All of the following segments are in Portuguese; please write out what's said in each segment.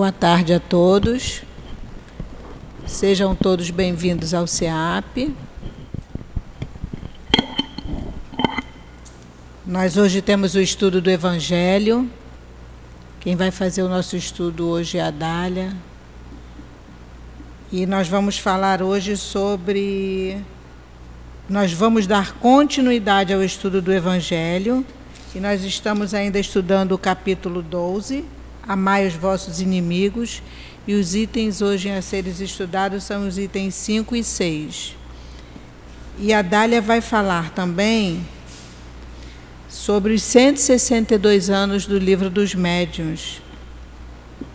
Boa tarde a todos. Sejam todos bem-vindos ao CEAP. Nós hoje temos o estudo do Evangelho. Quem vai fazer o nosso estudo hoje é a Dália. E nós vamos falar hoje sobre. Nós vamos dar continuidade ao estudo do Evangelho. E nós estamos ainda estudando o capítulo 12 amai os vossos inimigos, e os itens hoje a serem estudados são os itens 5 e 6. E a Dália vai falar também sobre os 162 anos do Livro dos Médiuns,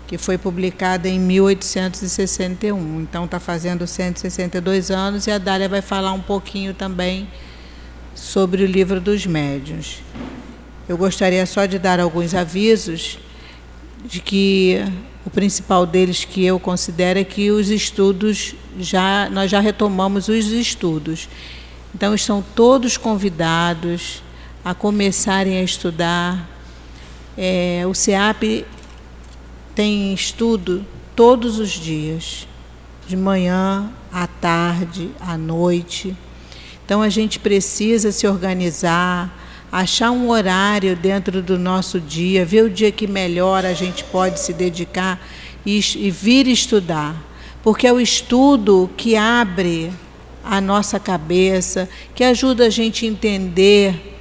que foi publicado em 1861. Então está fazendo 162 anos e a Dália vai falar um pouquinho também sobre o Livro dos Médiuns. Eu gostaria só de dar alguns avisos de que o principal deles que eu considero é que os estudos já nós já retomamos os estudos. Então estão todos convidados a começarem a estudar. É, o CEAP tem estudo todos os dias, de manhã, à tarde, à noite. Então a gente precisa se organizar achar um horário dentro do nosso dia, ver o dia que melhor a gente pode se dedicar e, e vir estudar. Porque é o estudo que abre a nossa cabeça, que ajuda a gente a entender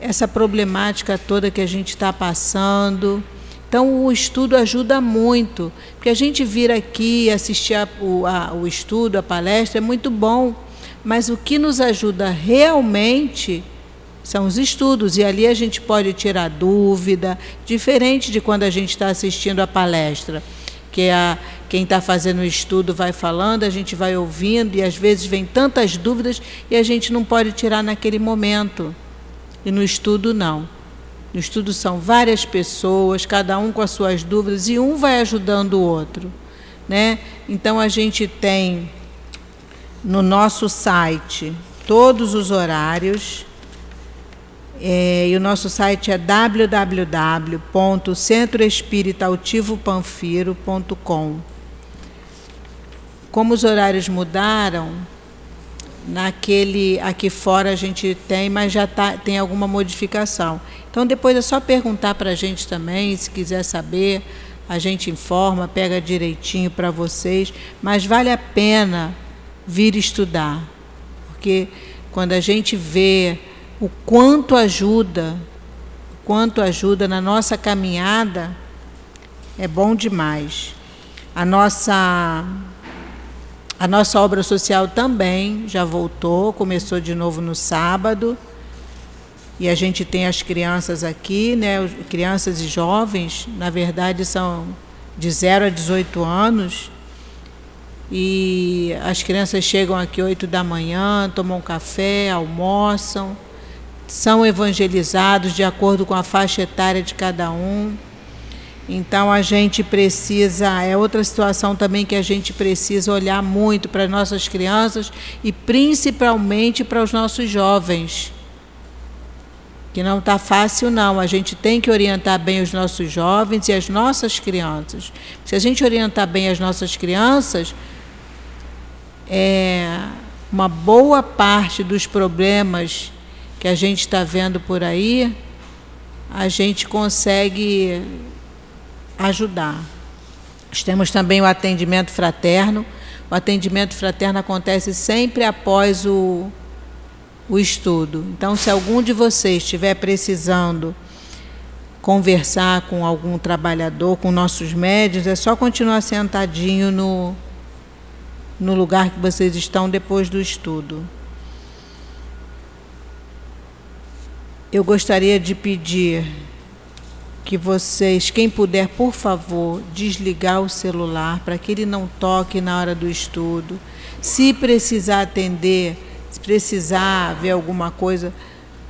essa problemática toda que a gente está passando. Então, o estudo ajuda muito, porque a gente vir aqui assistir a, o, a, o estudo, a palestra, é muito bom, mas o que nos ajuda realmente são os estudos, e ali a gente pode tirar dúvida, diferente de quando a gente está assistindo a palestra, que a, quem está fazendo o estudo vai falando, a gente vai ouvindo, e às vezes vem tantas dúvidas e a gente não pode tirar naquele momento. E no estudo, não. No estudo são várias pessoas, cada um com as suas dúvidas, e um vai ajudando o outro. Né? Então a gente tem no nosso site todos os horários é, e o nosso site é www.centroespiritautivopanfiro.com. Como os horários mudaram, naquele aqui fora a gente tem, mas já tá, tem alguma modificação. Então depois é só perguntar para a gente também, se quiser saber, a gente informa, pega direitinho para vocês, mas vale a pena vir estudar, porque quando a gente vê o quanto ajuda, o quanto ajuda na nossa caminhada, é bom demais. A nossa a nossa obra social também já voltou, começou de novo no sábado. E a gente tem as crianças aqui, né, crianças e jovens, na verdade são de 0 a 18 anos. E as crianças chegam aqui 8 da manhã, tomam café, almoçam são evangelizados de acordo com a faixa etária de cada um. Então a gente precisa, é outra situação também que a gente precisa olhar muito para as nossas crianças e principalmente para os nossos jovens. Que não está fácil, não. A gente tem que orientar bem os nossos jovens e as nossas crianças. Se a gente orientar bem as nossas crianças, é, uma boa parte dos problemas que a gente está vendo por aí, a gente consegue ajudar. Nós temos também o atendimento fraterno. O atendimento fraterno acontece sempre após o, o estudo. Então, se algum de vocês estiver precisando conversar com algum trabalhador, com nossos médios, é só continuar sentadinho no, no lugar que vocês estão depois do estudo. Eu gostaria de pedir que vocês, quem puder, por favor, desligar o celular para que ele não toque na hora do estudo. Se precisar atender, se precisar ver alguma coisa,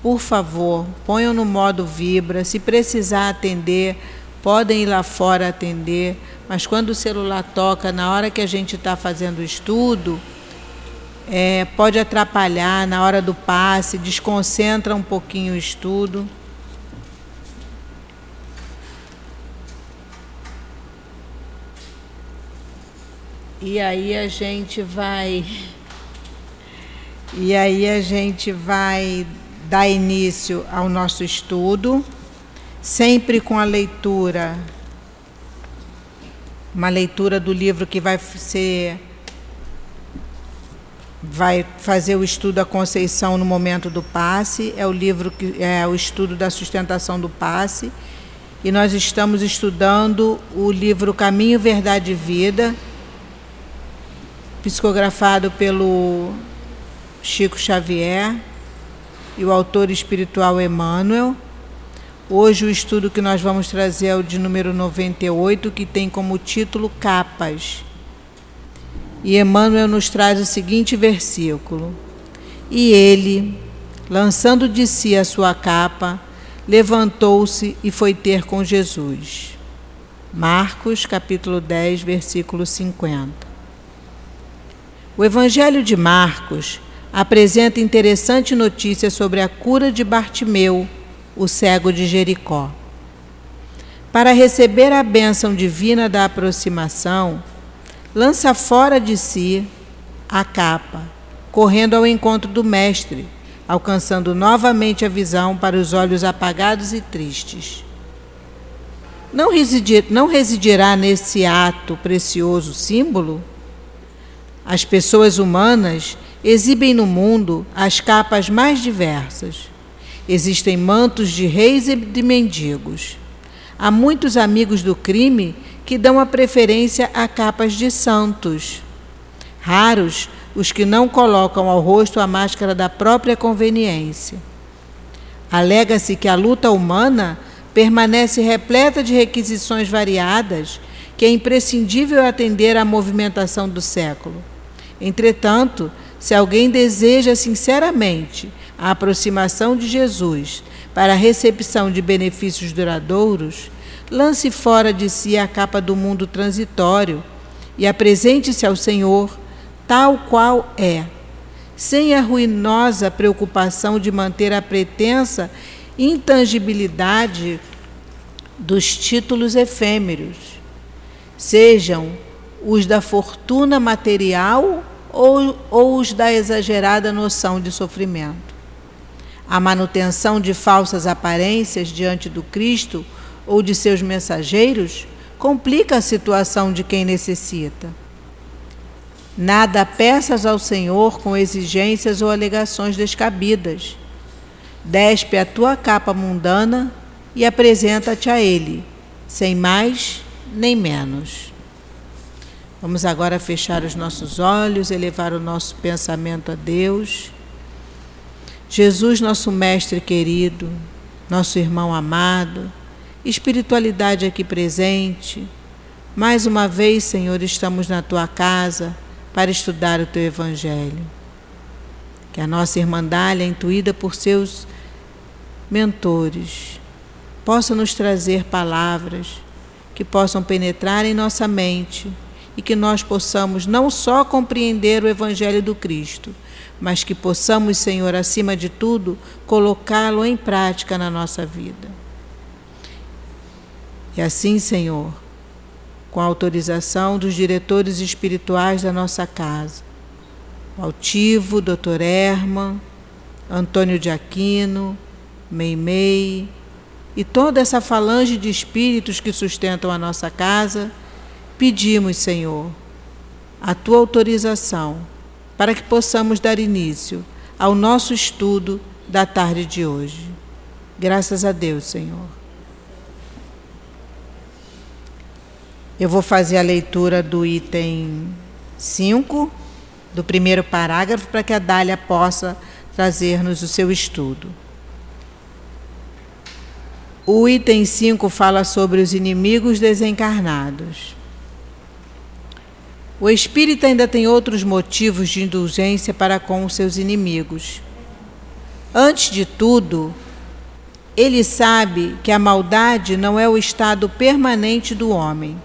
por favor, ponham no modo vibra. Se precisar atender, podem ir lá fora atender. Mas quando o celular toca, na hora que a gente está fazendo o estudo, é, pode atrapalhar na hora do passe, desconcentra um pouquinho o estudo. E aí a gente vai e aí a gente vai dar início ao nosso estudo, sempre com a leitura uma leitura do livro que vai ser vai fazer o estudo da Conceição no momento do passe, é o livro que é o estudo da sustentação do passe. E nós estamos estudando o livro Caminho, Verdade e Vida, psicografado pelo Chico Xavier e o autor espiritual Emmanuel. Hoje o estudo que nós vamos trazer é o de número 98, que tem como título Capas. E Emmanuel nos traz o seguinte versículo: E ele, lançando de si a sua capa, levantou-se e foi ter com Jesus. Marcos, capítulo 10, versículo 50. O Evangelho de Marcos apresenta interessante notícia sobre a cura de Bartimeu, o cego de Jericó. Para receber a bênção divina da aproximação, lança fora de si a capa, correndo ao encontro do Mestre, alcançando novamente a visão para os olhos apagados e tristes. Não, residir, não residirá nesse ato precioso símbolo? As pessoas humanas exibem no mundo as capas mais diversas. Existem mantos de reis e de mendigos. Há muitos amigos do crime que dão a preferência a capas de santos. Raros os que não colocam ao rosto a máscara da própria conveniência. Alega-se que a luta humana permanece repleta de requisições variadas que é imprescindível atender à movimentação do século. Entretanto, se alguém deseja sinceramente a aproximação de Jesus para a recepção de benefícios duradouros, lance fora de si a capa do mundo transitório e apresente-se ao Senhor tal qual é, sem a ruinosa preocupação de manter a pretensa intangibilidade dos títulos efêmeros, sejam os da fortuna material ou, ou os da exagerada noção de sofrimento. A manutenção de falsas aparências diante do Cristo ou de seus mensageiros complica a situação de quem necessita. Nada peças ao Senhor com exigências ou alegações descabidas. Despe a tua capa mundana e apresenta-te a Ele, sem mais nem menos. Vamos agora fechar os nossos olhos, elevar o nosso pensamento a Deus. Jesus, nosso Mestre querido, nosso irmão amado, espiritualidade aqui presente, mais uma vez, Senhor, estamos na tua casa para estudar o teu Evangelho. Que a nossa irmandade, intuída por seus mentores, possa nos trazer palavras que possam penetrar em nossa mente e que nós possamos não só compreender o Evangelho do Cristo, mas que possamos, Senhor, acima de tudo, colocá-lo em prática na nossa vida. E assim, Senhor, com a autorização dos diretores espirituais da nossa casa, Altivo, Dr. Herman, Antônio de Aquino, Meimei e toda essa falange de espíritos que sustentam a nossa casa, Pedimos, Senhor, a tua autorização para que possamos dar início ao nosso estudo da tarde de hoje. Graças a Deus, Senhor. Eu vou fazer a leitura do item 5, do primeiro parágrafo, para que a Dália possa trazer-nos o seu estudo. O item 5 fala sobre os inimigos desencarnados. O espírito ainda tem outros motivos de indulgência para com os seus inimigos. Antes de tudo, ele sabe que a maldade não é o estado permanente do homem,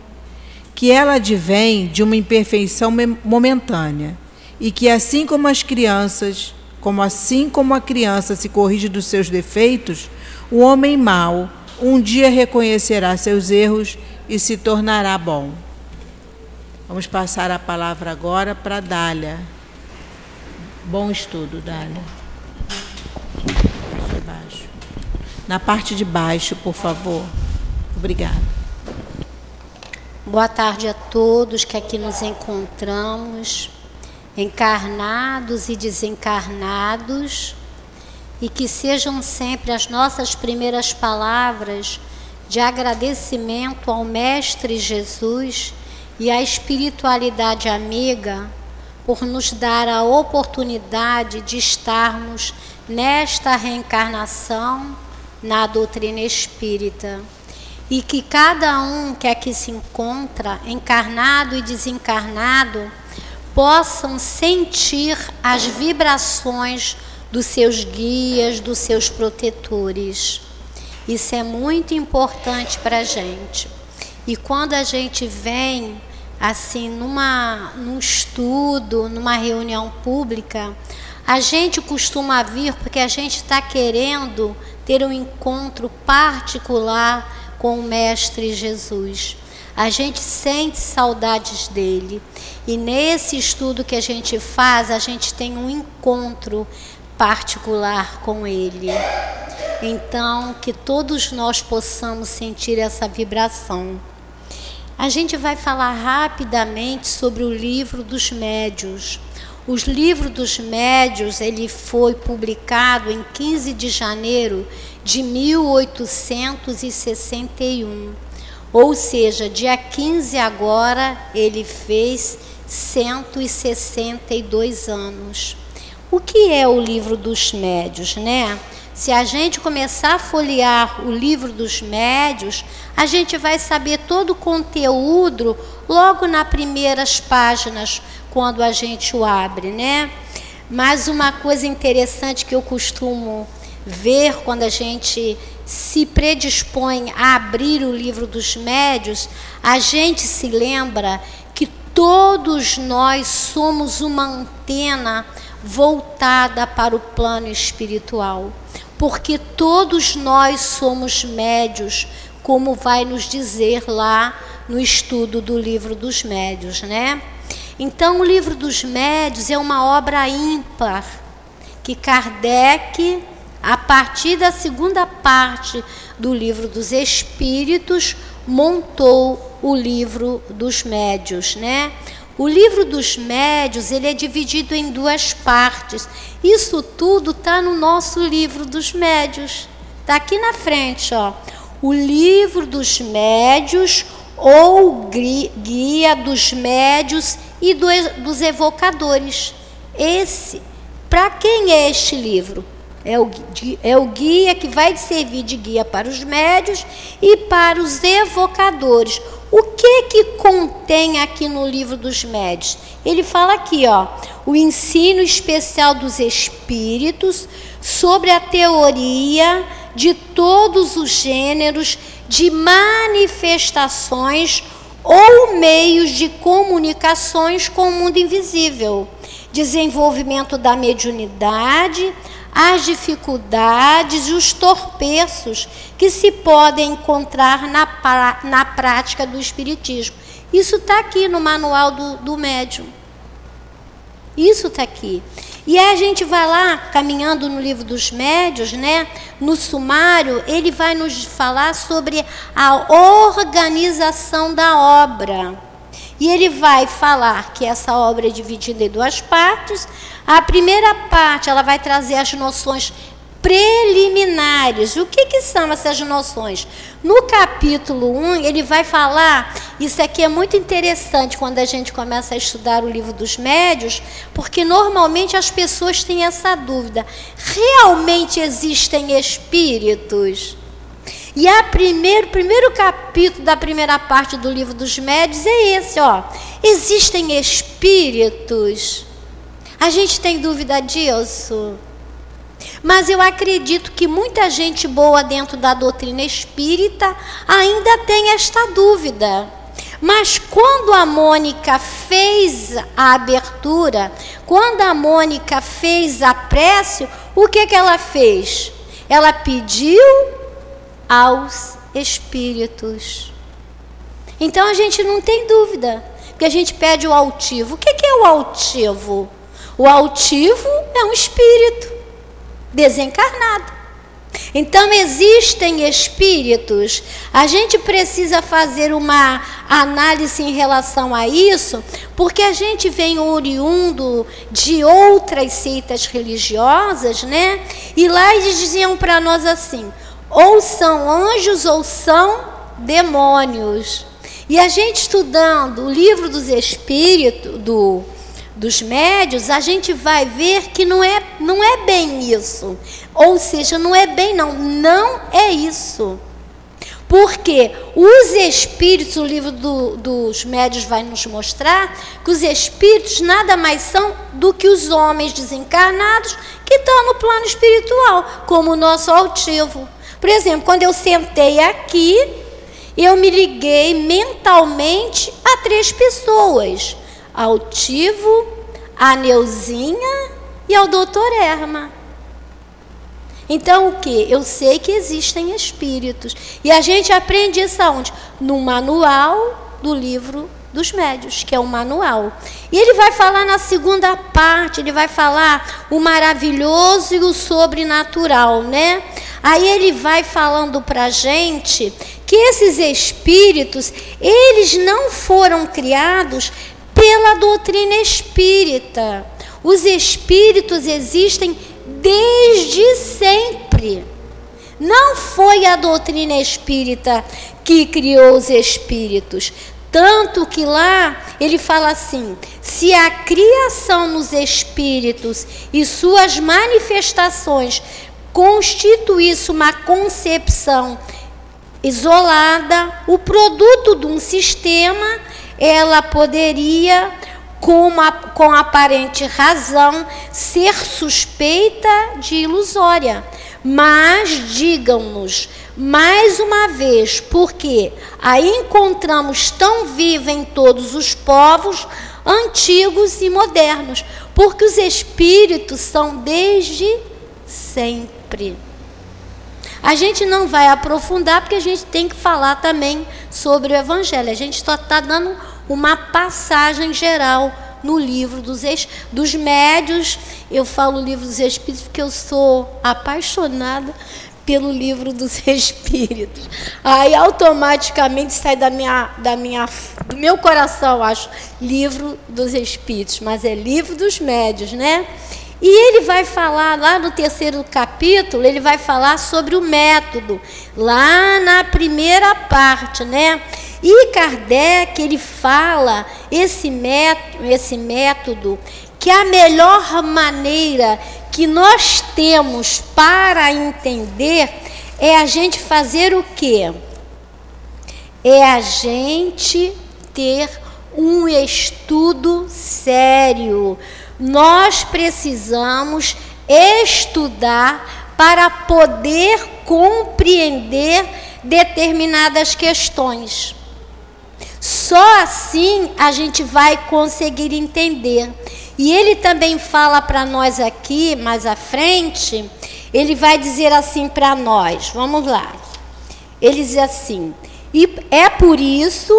que ela advém de uma imperfeição momentânea e que assim como as crianças, como assim como a criança se corrige dos seus defeitos, o homem mau um dia reconhecerá seus erros e se tornará bom. Vamos passar a palavra agora para Dália. Bom estudo, Dália. Na parte de baixo, por favor. Obrigada. Boa tarde a todos que aqui nos encontramos, encarnados e desencarnados, e que sejam sempre as nossas primeiras palavras de agradecimento ao Mestre Jesus e à espiritualidade amiga por nos dar a oportunidade de estarmos nesta reencarnação na doutrina espírita. E que cada um que aqui se encontra, encarnado e desencarnado, possam sentir as vibrações dos seus guias, dos seus protetores. Isso é muito importante para a gente. E quando a gente vem assim numa num estudo, numa reunião pública, a gente costuma vir porque a gente está querendo ter um encontro particular com o Mestre Jesus. A gente sente saudades dele. E nesse estudo que a gente faz, a gente tem um encontro particular com ele. Então, que todos nós possamos sentir essa vibração. A gente vai falar rapidamente sobre o livro dos médios. Os livros dos médios, ele foi publicado em 15 de janeiro de 1861. Ou seja, dia 15 agora ele fez 162 anos. O que é o livro dos médios, né? Se a gente começar a folhear o livro dos médios, a gente vai saber todo o conteúdo logo nas primeiras páginas, quando a gente o abre, né? Mas uma coisa interessante que eu costumo ver quando a gente se predispõe a abrir o livro dos médios, a gente se lembra que todos nós somos uma antena voltada para o plano espiritual porque todos nós somos médios, como vai nos dizer lá no estudo do livro dos médios, né? Então, o livro dos médios é uma obra ímpar que Kardec, a partir da segunda parte do livro dos Espíritos, montou o livro dos médios, né? O livro dos médios ele é dividido em duas partes. Isso tudo está no nosso livro dos médios. Está aqui na frente, ó. O livro dos médios ou guia dos médios e do, dos evocadores. Esse, para quem é este livro? É o, é o guia que vai servir de guia para os médios e para os evocadores. O que que contém aqui no livro dos médios? Ele fala aqui, ó, o ensino especial dos espíritos sobre a teoria de todos os gêneros de manifestações ou meios de comunicações com o mundo invisível, desenvolvimento da mediunidade, as dificuldades e os torpeços que se podem encontrar na, na prática do Espiritismo. Isso está aqui no manual do, do médium. Isso está aqui. E aí a gente vai lá, caminhando no livro dos médios, né? no sumário, ele vai nos falar sobre a organização da obra. E ele vai falar que essa obra é dividida em duas partes. A primeira parte, ela vai trazer as noções preliminares. O que, que são essas noções? No capítulo 1, ele vai falar, isso aqui é muito interessante quando a gente começa a estudar o livro dos médios, porque normalmente as pessoas têm essa dúvida: realmente existem espíritos? E a primeiro, primeiro capítulo da primeira parte do livro dos médios é esse, ó. Existem espíritos. A gente tem dúvida disso? Mas eu acredito que muita gente boa dentro da doutrina espírita ainda tem esta dúvida. Mas quando a Mônica fez a abertura, quando a Mônica fez a prece, o que, que ela fez? Ela pediu aos espíritos. Então a gente não tem dúvida, porque a gente pede o altivo. O que é o altivo? O altivo é um espírito desencarnado. Então existem espíritos. A gente precisa fazer uma análise em relação a isso, porque a gente vem oriundo de outras seitas religiosas, né? E lá eles diziam para nós assim: ou são anjos ou são demônios. E a gente estudando o livro dos espíritos, do dos médios, a gente vai ver que não é, não é bem isso. Ou seja, não é bem não, não é isso. Porque os espíritos, o livro do, dos médios vai nos mostrar que os espíritos nada mais são do que os homens desencarnados que estão no plano espiritual, como o nosso altivo. Por exemplo, quando eu sentei aqui, eu me liguei mentalmente a três pessoas altivo, a Neuzinha e ao doutor Erma. Então o que? Eu sei que existem espíritos. E a gente aprende isso aonde? No manual do livro dos médios, que é o manual. E ele vai falar na segunda parte, ele vai falar o maravilhoso e o sobrenatural, né? Aí ele vai falando para gente que esses espíritos, eles não foram criados pela doutrina espírita. Os espíritos existem desde sempre. Não foi a doutrina espírita que criou os espíritos. Tanto que lá ele fala assim: se a criação nos espíritos e suas manifestações constituísse uma concepção isolada, o produto de um sistema, ela poderia, com, uma, com aparente razão, ser suspeita de ilusória. Mas digam-nos, mais uma vez, porque a encontramos tão viva em todos os povos, antigos e modernos, porque os espíritos são desde sempre. A gente não vai aprofundar porque a gente tem que falar também sobre o Evangelho. A gente só está dando uma passagem geral no livro dos, ex, dos médios. Eu falo livro dos Espíritos porque eu sou apaixonada pelo livro dos Espíritos. Aí automaticamente sai da minha, da minha, do meu coração, acho, livro dos Espíritos, mas é livro dos médios, né? E ele vai falar lá no terceiro capítulo, ele vai falar sobre o método, lá na primeira parte, né? E Kardec, ele fala esse método, esse método que a melhor maneira que nós temos para entender é a gente fazer o quê? É a gente ter um estudo sério nós precisamos estudar para poder compreender determinadas questões. Só assim a gente vai conseguir entender. E ele também fala para nós aqui, mais à frente, ele vai dizer assim para nós, vamos lá. Ele diz assim: e é por isso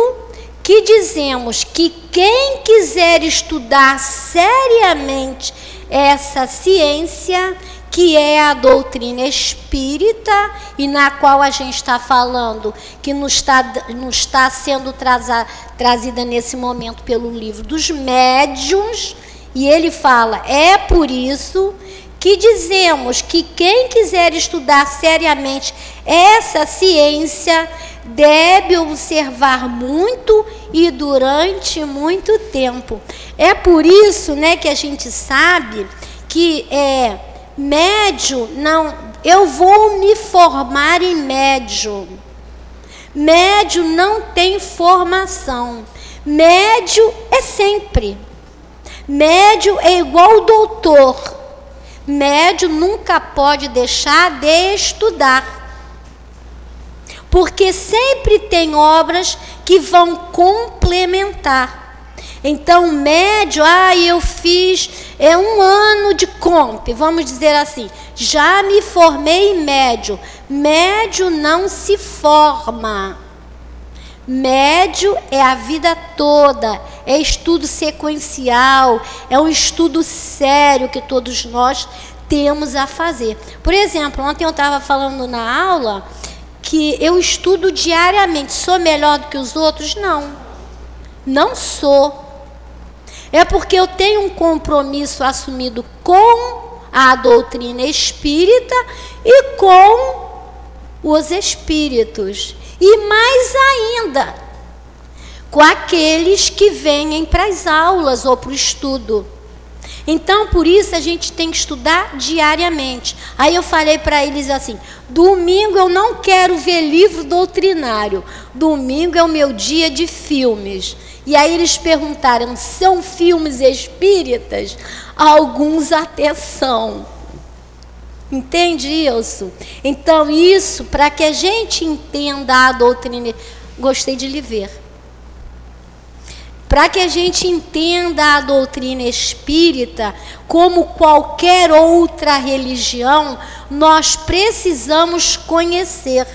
que dizemos que quem quiser estudar seriamente essa ciência, que é a doutrina espírita, e na qual a gente está falando, que nos está, nos está sendo traza, trazida nesse momento pelo livro dos médiuns, e ele fala: é por isso que dizemos que quem quiser estudar seriamente essa ciência deve observar muito e durante muito tempo. É por isso, né, que a gente sabe que é médio não, eu vou me formar em médio. Médio não tem formação. Médio é sempre. Médio é igual doutor. Médio nunca pode deixar de estudar porque sempre tem obras que vão complementar. Então, médio, ah, eu fiz é um ano de comp, vamos dizer assim, já me formei médio. Médio não se forma. Médio é a vida toda, é estudo sequencial, é um estudo sério que todos nós temos a fazer. Por exemplo, ontem eu estava falando na aula que eu estudo diariamente. Sou melhor do que os outros? Não. Não sou. É porque eu tenho um compromisso assumido com a doutrina espírita e com os espíritos. E mais ainda, com aqueles que vêm para as aulas ou para o estudo. Então, por isso a gente tem que estudar diariamente. Aí eu falei para eles assim: domingo eu não quero ver livro doutrinário. Domingo é o meu dia de filmes. E aí eles perguntaram: são filmes espíritas? Alguns até são. Entende isso? Então, isso, para que a gente entenda a doutrina, gostei de lhe ver. Para que a gente entenda a doutrina espírita, como qualquer outra religião, nós precisamos conhecer.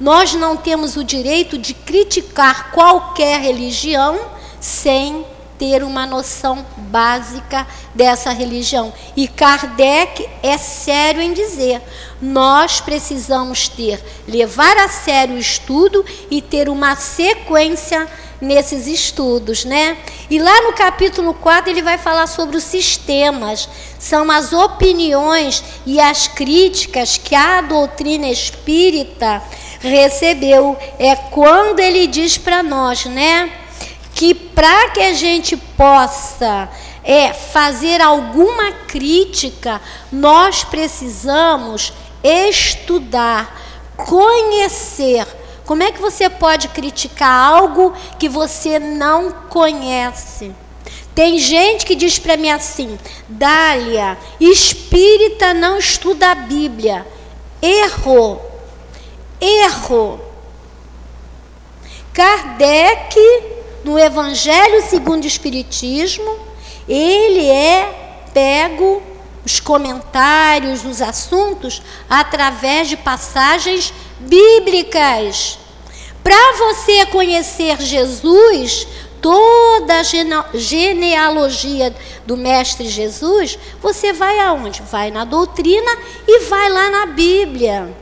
Nós não temos o direito de criticar qualquer religião sem ter uma noção básica dessa religião. E Kardec é sério em dizer: nós precisamos ter, levar a sério o estudo e ter uma sequência nesses estudos, né? E lá no capítulo 4 ele vai falar sobre os sistemas, são as opiniões e as críticas que a doutrina espírita recebeu. É quando ele diz para nós, né? que para que a gente possa é, fazer alguma crítica, nós precisamos estudar, conhecer. Como é que você pode criticar algo que você não conhece? Tem gente que diz para mim assim: Dália, espírita não estuda a Bíblia. Errou. Errou. Kardec no Evangelho segundo o Espiritismo, ele é pego os comentários, os assuntos, através de passagens bíblicas. Para você conhecer Jesus, toda a genealogia do Mestre Jesus, você vai aonde? Vai na doutrina e vai lá na Bíblia.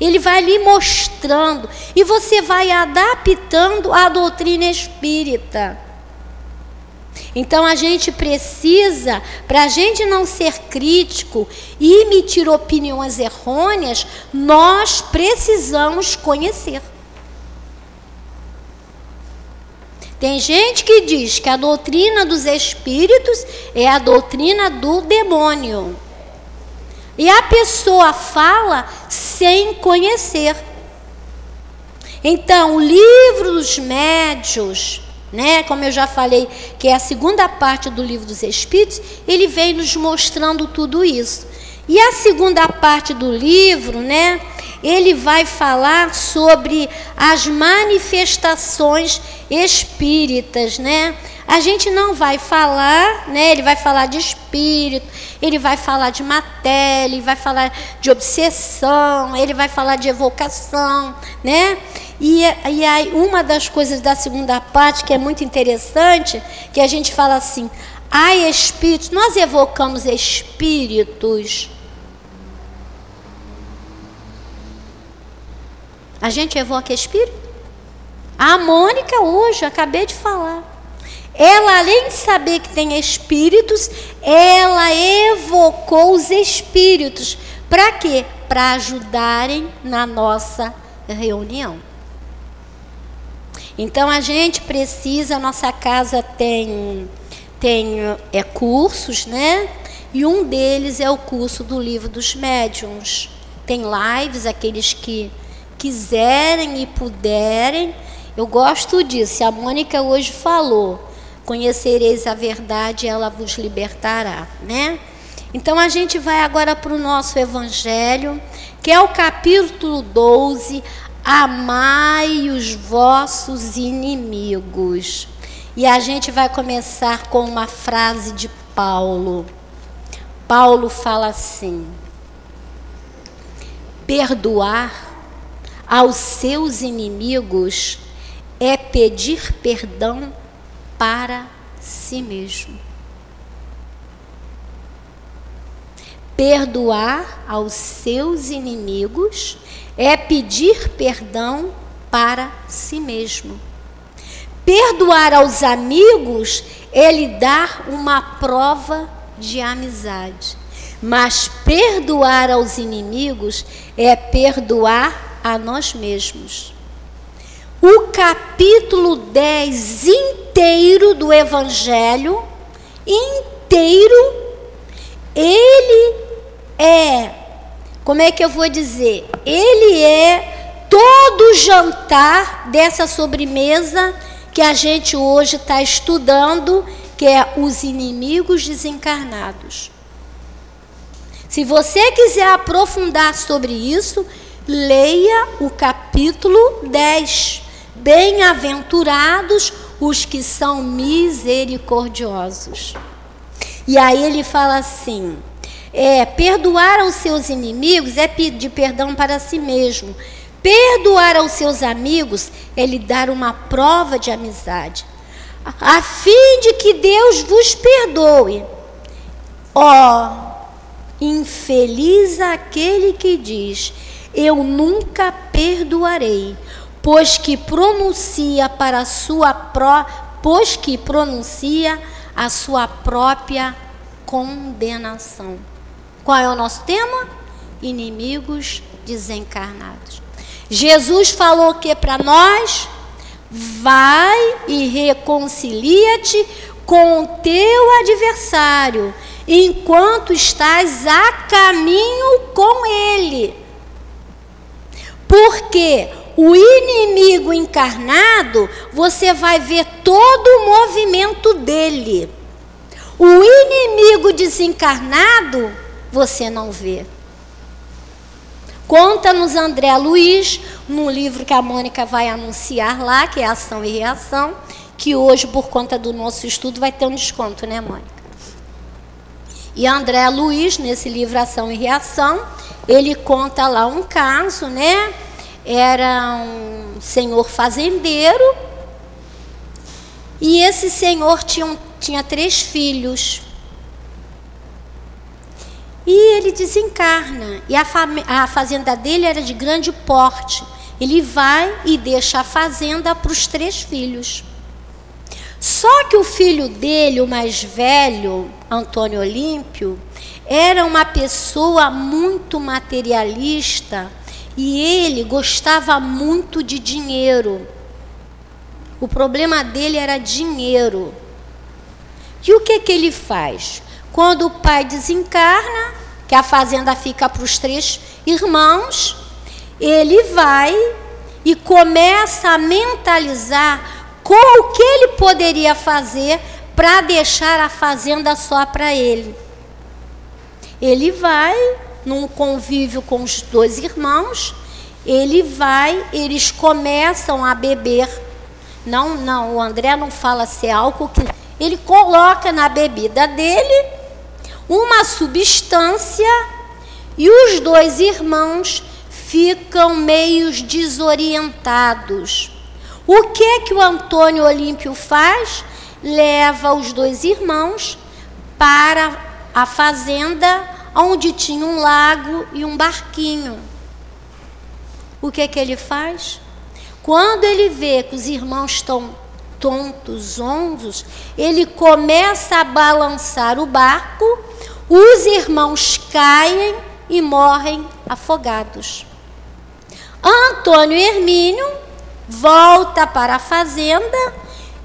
Ele vai lhe mostrando e você vai adaptando a doutrina espírita. Então a gente precisa, para a gente não ser crítico e emitir opiniões errôneas, nós precisamos conhecer. Tem gente que diz que a doutrina dos espíritos é a doutrina do demônio. E a pessoa fala sem conhecer. Então, o livro dos médios, né, como eu já falei, que é a segunda parte do livro dos Espíritos, ele vem nos mostrando tudo isso. E a segunda parte do livro, né, ele vai falar sobre as manifestações espíritas, né? A gente não vai falar, né? Ele vai falar de espírito, ele vai falar de matéria, ele vai falar de obsessão, ele vai falar de evocação, né? E, e aí uma das coisas da segunda parte que é muito interessante, que a gente fala assim, há espíritos, nós evocamos espíritos. A gente evoca espírito? A Mônica hoje, acabei de falar. Ela, além de saber que tem espíritos, ela evocou os espíritos. Para quê? Para ajudarem na nossa reunião. Então a gente precisa, a nossa casa tem tem é cursos, né? E um deles é o curso do livro dos médiums. Tem lives, aqueles que quiserem e puderem. Eu gosto disso. A Mônica hoje falou conhecereis a verdade, ela vos libertará, né? Então a gente vai agora para o nosso evangelho, que é o capítulo 12, amai os vossos inimigos. E a gente vai começar com uma frase de Paulo. Paulo fala assim: perdoar aos seus inimigos é pedir perdão para si mesmo. Perdoar aos seus inimigos é pedir perdão para si mesmo. Perdoar aos amigos é lhe dar uma prova de amizade. Mas perdoar aos inimigos é perdoar a nós mesmos. O capítulo 10 inteiro do Evangelho, inteiro, ele é, como é que eu vou dizer? Ele é todo o jantar dessa sobremesa que a gente hoje está estudando, que é os inimigos desencarnados. Se você quiser aprofundar sobre isso, leia o capítulo 10. Bem-aventurados os que são misericordiosos. E aí ele fala assim: é, perdoar aos seus inimigos é pedir perdão para si mesmo. Perdoar aos seus amigos é lhe dar uma prova de amizade, a fim de que Deus vos perdoe. Ó, oh, infeliz aquele que diz: Eu nunca perdoarei, pois que pronuncia para sua pró pois que pronuncia a sua própria condenação. Qual é o nosso tema? Inimigos desencarnados. Jesus falou que para nós vai e reconcilia-te com o teu adversário, enquanto estás a caminho com ele. Porque o inimigo encarnado, você vai ver todo o movimento dele. O inimigo desencarnado, você não vê. Conta-nos André Luiz, num livro que a Mônica vai anunciar lá, que é Ação e Reação, que hoje, por conta do nosso estudo, vai ter um desconto, né, Mônica? E André Luiz, nesse livro Ação e Reação, ele conta lá um caso, né? Era um senhor fazendeiro, e esse senhor tinha, tinha três filhos. E ele desencarna. E a, a fazenda dele era de grande porte. Ele vai e deixa a fazenda para os três filhos. Só que o filho dele, o mais velho, Antônio Olímpio, era uma pessoa muito materialista e ele gostava muito de dinheiro. O problema dele era dinheiro. E o que, que ele faz? Quando o pai desencarna, que a fazenda fica para os três irmãos, ele vai e começa a mentalizar com o que ele poderia fazer para deixar a fazenda só para ele. Ele vai num convívio com os dois irmãos, ele vai, eles começam a beber. Não, não, o André não fala se é álcool que ele coloca na bebida dele uma substância e os dois irmãos ficam meio desorientados. O que é que o Antônio Olímpio faz? Leva os dois irmãos para a fazenda onde tinha um lago e um barquinho. O que é que ele faz? Quando ele vê que os irmãos estão tontos, zonzos, ele começa a balançar o barco, os irmãos caem e morrem afogados. Antônio Hermínio volta para a fazenda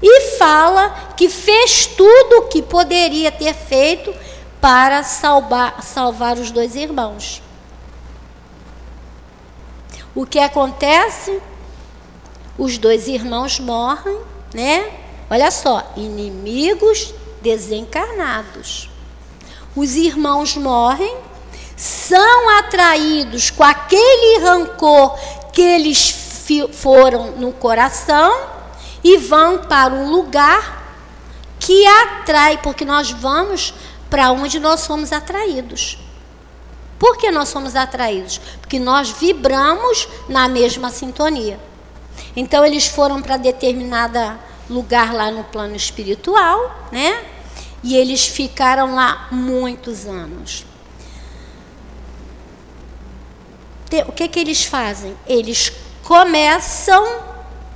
e fala que fez tudo o que poderia ter feito para salvar, salvar os dois irmãos. O que acontece? Os dois irmãos morrem né? Olha só, inimigos desencarnados. Os irmãos morrem, são atraídos com aquele rancor que eles foram no coração e vão para um lugar que atrai, porque nós vamos para onde nós somos atraídos. Por que nós somos atraídos? Porque nós vibramos na mesma sintonia. Então eles foram para determinada lugar lá no plano espiritual, né? E eles ficaram lá muitos anos. O que que eles fazem? Eles começam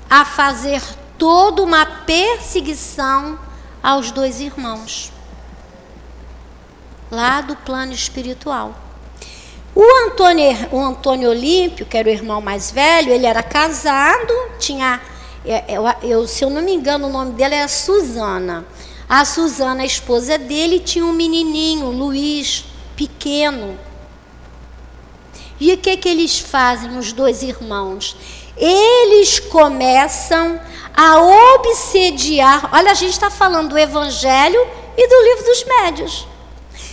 a fazer toda uma perseguição aos dois irmãos lá do plano espiritual. O Antônio, o Antônio Olímpio, que era o irmão mais velho, ele era casado, tinha, é, é, eu, eu, se eu não me engano, o nome dele era Suzana. A Suzana, a esposa dele, tinha um menininho, Luiz, pequeno. E o que, que eles fazem, os dois irmãos? Eles começam a obsediar. Olha, a gente está falando do Evangelho e do livro dos médios.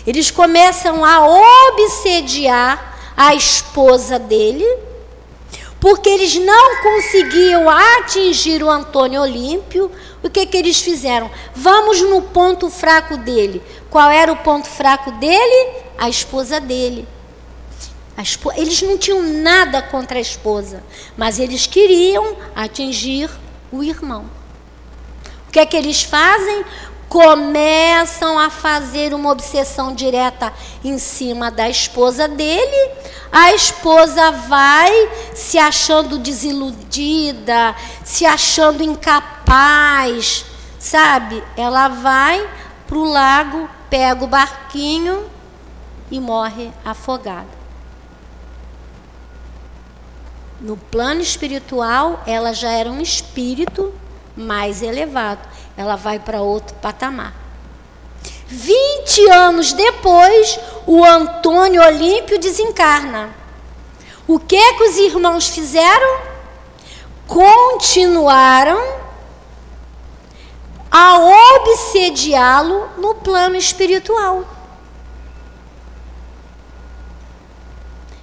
Eles começam a obsediar a esposa dele, porque eles não conseguiam atingir o Antônio Olímpio. O que, que eles fizeram? Vamos no ponto fraco dele. Qual era o ponto fraco dele? A esposa dele. A Eles não tinham nada contra a esposa, mas eles queriam atingir o irmão. O que é que eles fazem? começam a fazer uma obsessão direta em cima da esposa dele. A esposa vai se achando desiludida, se achando incapaz, sabe? Ela vai para o lago, pega o barquinho e morre afogada. No plano espiritual, ela já era um espírito mais elevado ela vai para outro patamar. 20 anos depois, o Antônio Olímpio desencarna. O que que os irmãos fizeram? Continuaram a obsediá-lo no plano espiritual.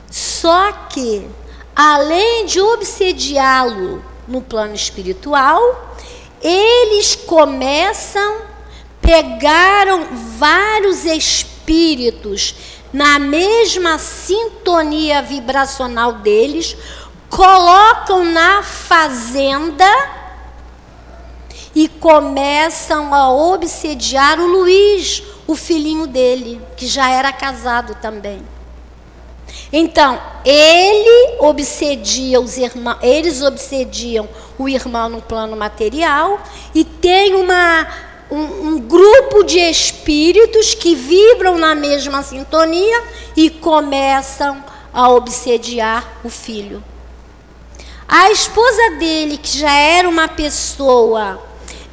Só que, além de obsediá-lo no plano espiritual, eles começam, pegaram vários espíritos na mesma sintonia vibracional deles, colocam na fazenda e começam a obsediar o Luiz, o filhinho dele, que já era casado também. Então, ele obsedia os irmãos, eles obsediam o irmão no plano material e tem uma, um, um grupo de espíritos que vibram na mesma sintonia e começam a obsediar o filho. A esposa dele, que já era uma pessoa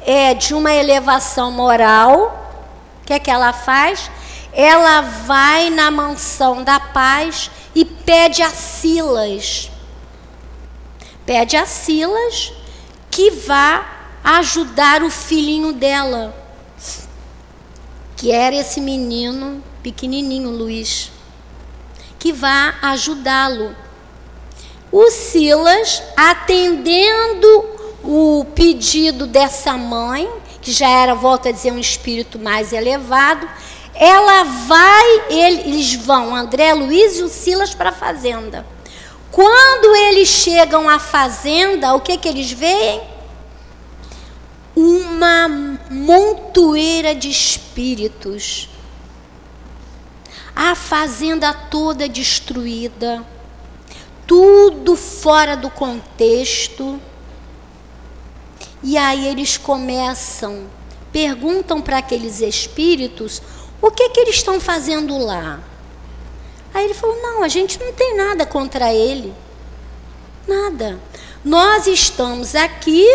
é, de uma elevação moral, o que é que ela faz? Ela vai na mansão da paz e pede a Silas. Pede a Silas que vá ajudar o filhinho dela, que era esse menino pequenininho, Luiz, que vá ajudá-lo. O Silas, atendendo o pedido dessa mãe, que já era, volta a dizer, um espírito mais elevado, ela vai, eles vão, André Luiz e o Silas para a fazenda. Quando eles chegam à fazenda, o que, que eles veem? Uma montoeira de espíritos. A fazenda toda destruída, tudo fora do contexto. E aí eles começam, perguntam para aqueles espíritos o que, que eles estão fazendo lá? Aí ele falou: Não, a gente não tem nada contra ele. Nada. Nós estamos aqui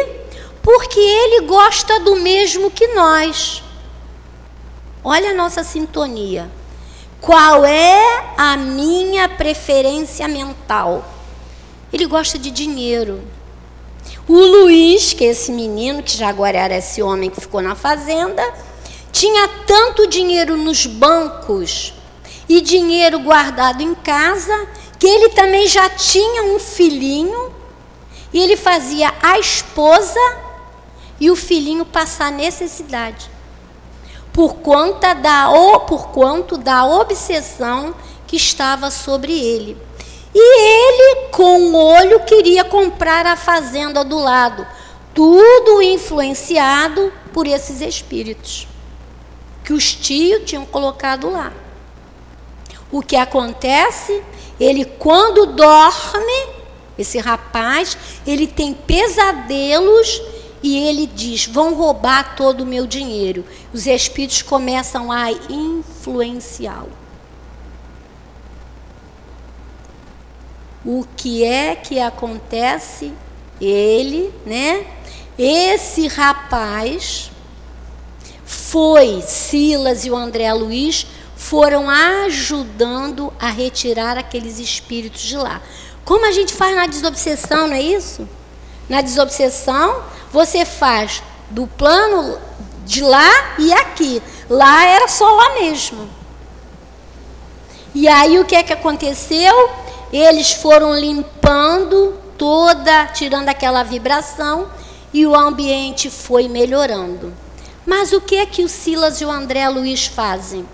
porque ele gosta do mesmo que nós. Olha a nossa sintonia. Qual é a minha preferência mental? Ele gosta de dinheiro. O Luiz, que é esse menino, que já agora era esse homem que ficou na fazenda, tinha tanto dinheiro nos bancos e dinheiro guardado em casa, que ele também já tinha um filhinho, e ele fazia a esposa e o filhinho passar necessidade. Por conta da ou por quanto da obsessão que estava sobre ele. E ele, com o olho, queria comprar a fazenda do lado. Tudo influenciado por esses espíritos que os tios tinham colocado lá. O que acontece? Ele, quando dorme, esse rapaz, ele tem pesadelos e ele diz: vão roubar todo o meu dinheiro. Os espíritos começam a influenciá-lo. O que é que acontece? Ele, né? Esse rapaz foi, Silas e o André Luiz foram ajudando a retirar aqueles espíritos de lá. Como a gente faz na desobsessão, não é isso? Na desobsessão, você faz do plano de lá e aqui. Lá era só lá mesmo. E aí o que é que aconteceu? Eles foram limpando toda, tirando aquela vibração e o ambiente foi melhorando. Mas o que é que o Silas e o André Luiz fazem?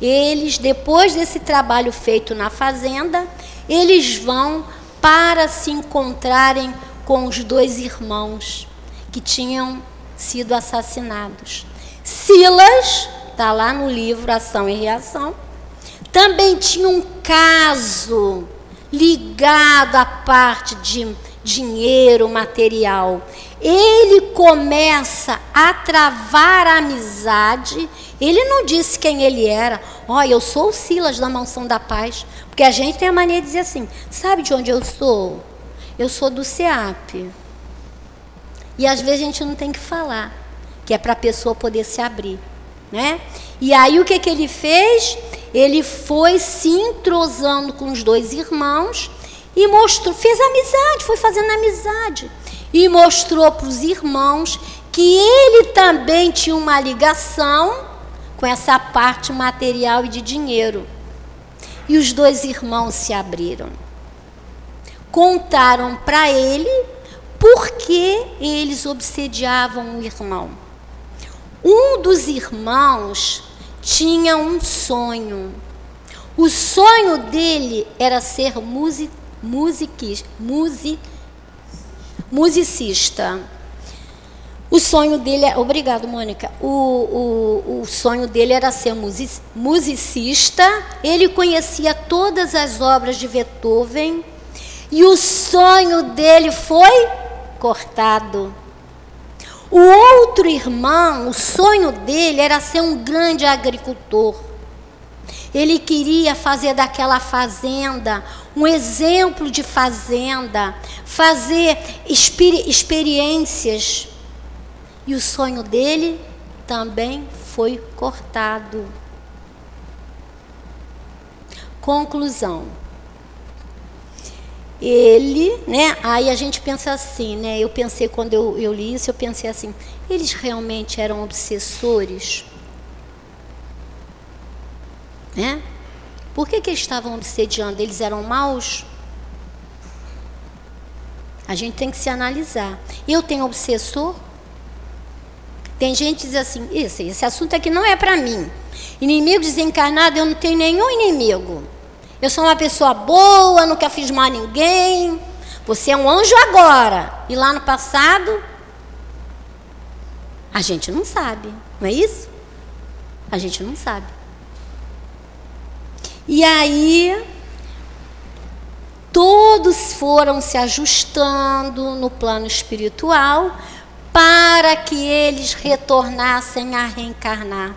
Eles, depois desse trabalho feito na fazenda, eles vão para se encontrarem com os dois irmãos que tinham sido assassinados. Silas, está lá no livro Ação e Reação, também tinha um caso ligado à parte de dinheiro, material. Ele começa a travar a amizade. Ele não disse quem ele era. Olha, eu sou o Silas da Mansão da Paz. Porque a gente tem a mania de dizer assim: sabe de onde eu sou? Eu sou do SEAP. E às vezes a gente não tem que falar, que é para a pessoa poder se abrir. Né? E aí o que, que ele fez? Ele foi se entrosando com os dois irmãos e mostrou, fez amizade, foi fazendo amizade. E mostrou para os irmãos que ele também tinha uma ligação com essa parte material e de dinheiro. E os dois irmãos se abriram. Contaram para ele por que eles obsediavam o irmão. Um dos irmãos tinha um sonho. O sonho dele era ser music, musicista. O sonho dele, é, obrigado, Mônica. O, o, o sonho dele era ser music, musicista. Ele conhecia todas as obras de Beethoven e o sonho dele foi cortado. O outro irmão, o sonho dele era ser um grande agricultor. Ele queria fazer daquela fazenda um exemplo de fazenda, fazer experi experiências. E o sonho dele também foi cortado. Conclusão. Ele, né? Aí a gente pensa assim, né? Eu pensei quando eu, eu li isso, eu pensei assim: eles realmente eram obsessores? Né? Por que, que eles estavam obsediando? Eles eram maus? A gente tem que se analisar. Eu tenho obsessor? Tem gente que diz assim: esse, esse assunto aqui não é para mim. Inimigo desencarnado, eu não tenho nenhum inimigo. Eu sou uma pessoa boa, nunca fiz mal a ninguém. Você é um anjo agora. E lá no passado, a gente não sabe, não é isso? A gente não sabe. E aí, todos foram se ajustando no plano espiritual para que eles retornassem a reencarnar.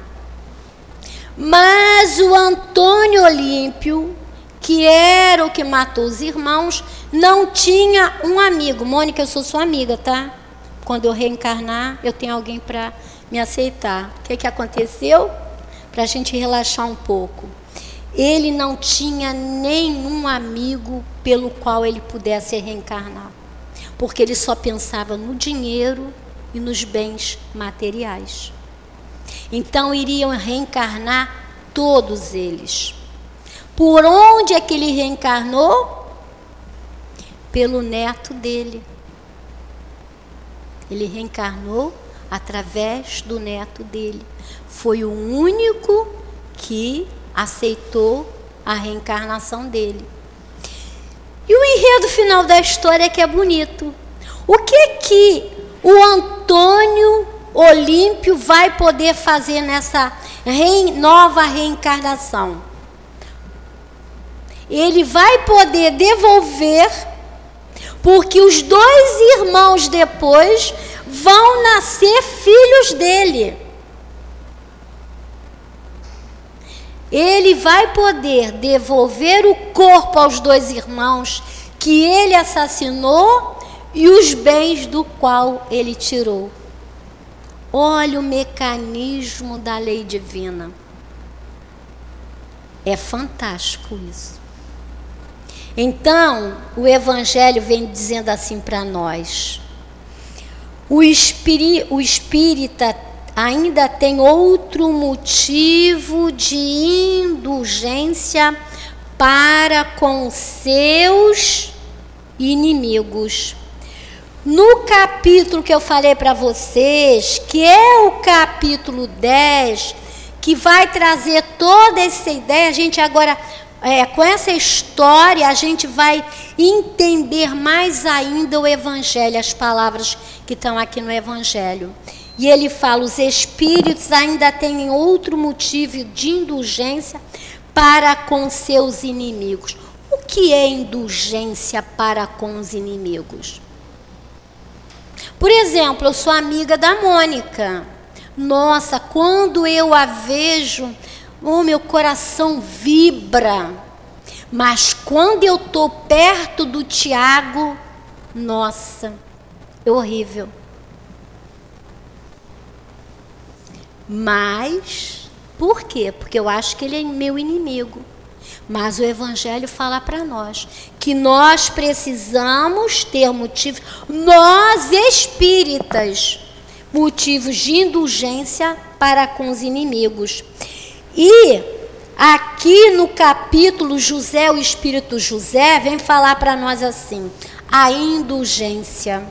Mas o Antônio Olímpio, que era o que matou os irmãos, não tinha um amigo. Mônica, eu sou sua amiga, tá? Quando eu reencarnar, eu tenho alguém para me aceitar. O que, que aconteceu? Para a gente relaxar um pouco ele não tinha nenhum amigo pelo qual ele pudesse reencarnar, porque ele só pensava no dinheiro e nos bens materiais. Então iriam reencarnar todos eles. Por onde é que ele reencarnou? Pelo neto dele. Ele reencarnou através do neto dele. Foi o único que aceitou a reencarnação dele. E o enredo final da história é que é bonito. O que que o Antônio Olímpio vai poder fazer nessa nova reencarnação? Ele vai poder devolver, porque os dois irmãos depois vão nascer filhos dele. Ele vai poder devolver o corpo aos dois irmãos que ele assassinou e os bens do qual ele tirou. Olha o mecanismo da lei divina. É fantástico isso. Então, o Evangelho vem dizendo assim para nós: o, espiri, o espírita ainda tem outro motivo de indulgência para com seus inimigos. No capítulo que eu falei para vocês, que é o capítulo 10, que vai trazer toda essa ideia, a gente agora é, com essa história, a gente vai entender mais ainda o Evangelho, as palavras que estão aqui no Evangelho. E ele fala: os espíritos ainda têm outro motivo de indulgência para com seus inimigos. O que é indulgência para com os inimigos? Por exemplo, eu sou amiga da Mônica. Nossa, quando eu a vejo, oh, meu coração vibra. Mas quando eu estou perto do Tiago, nossa, é horrível. Mas, por quê? Porque eu acho que ele é meu inimigo. Mas o Evangelho fala para nós que nós precisamos ter motivos, nós espíritas, motivos de indulgência para com os inimigos. E aqui no capítulo José, o Espírito José, vem falar para nós assim: a indulgência.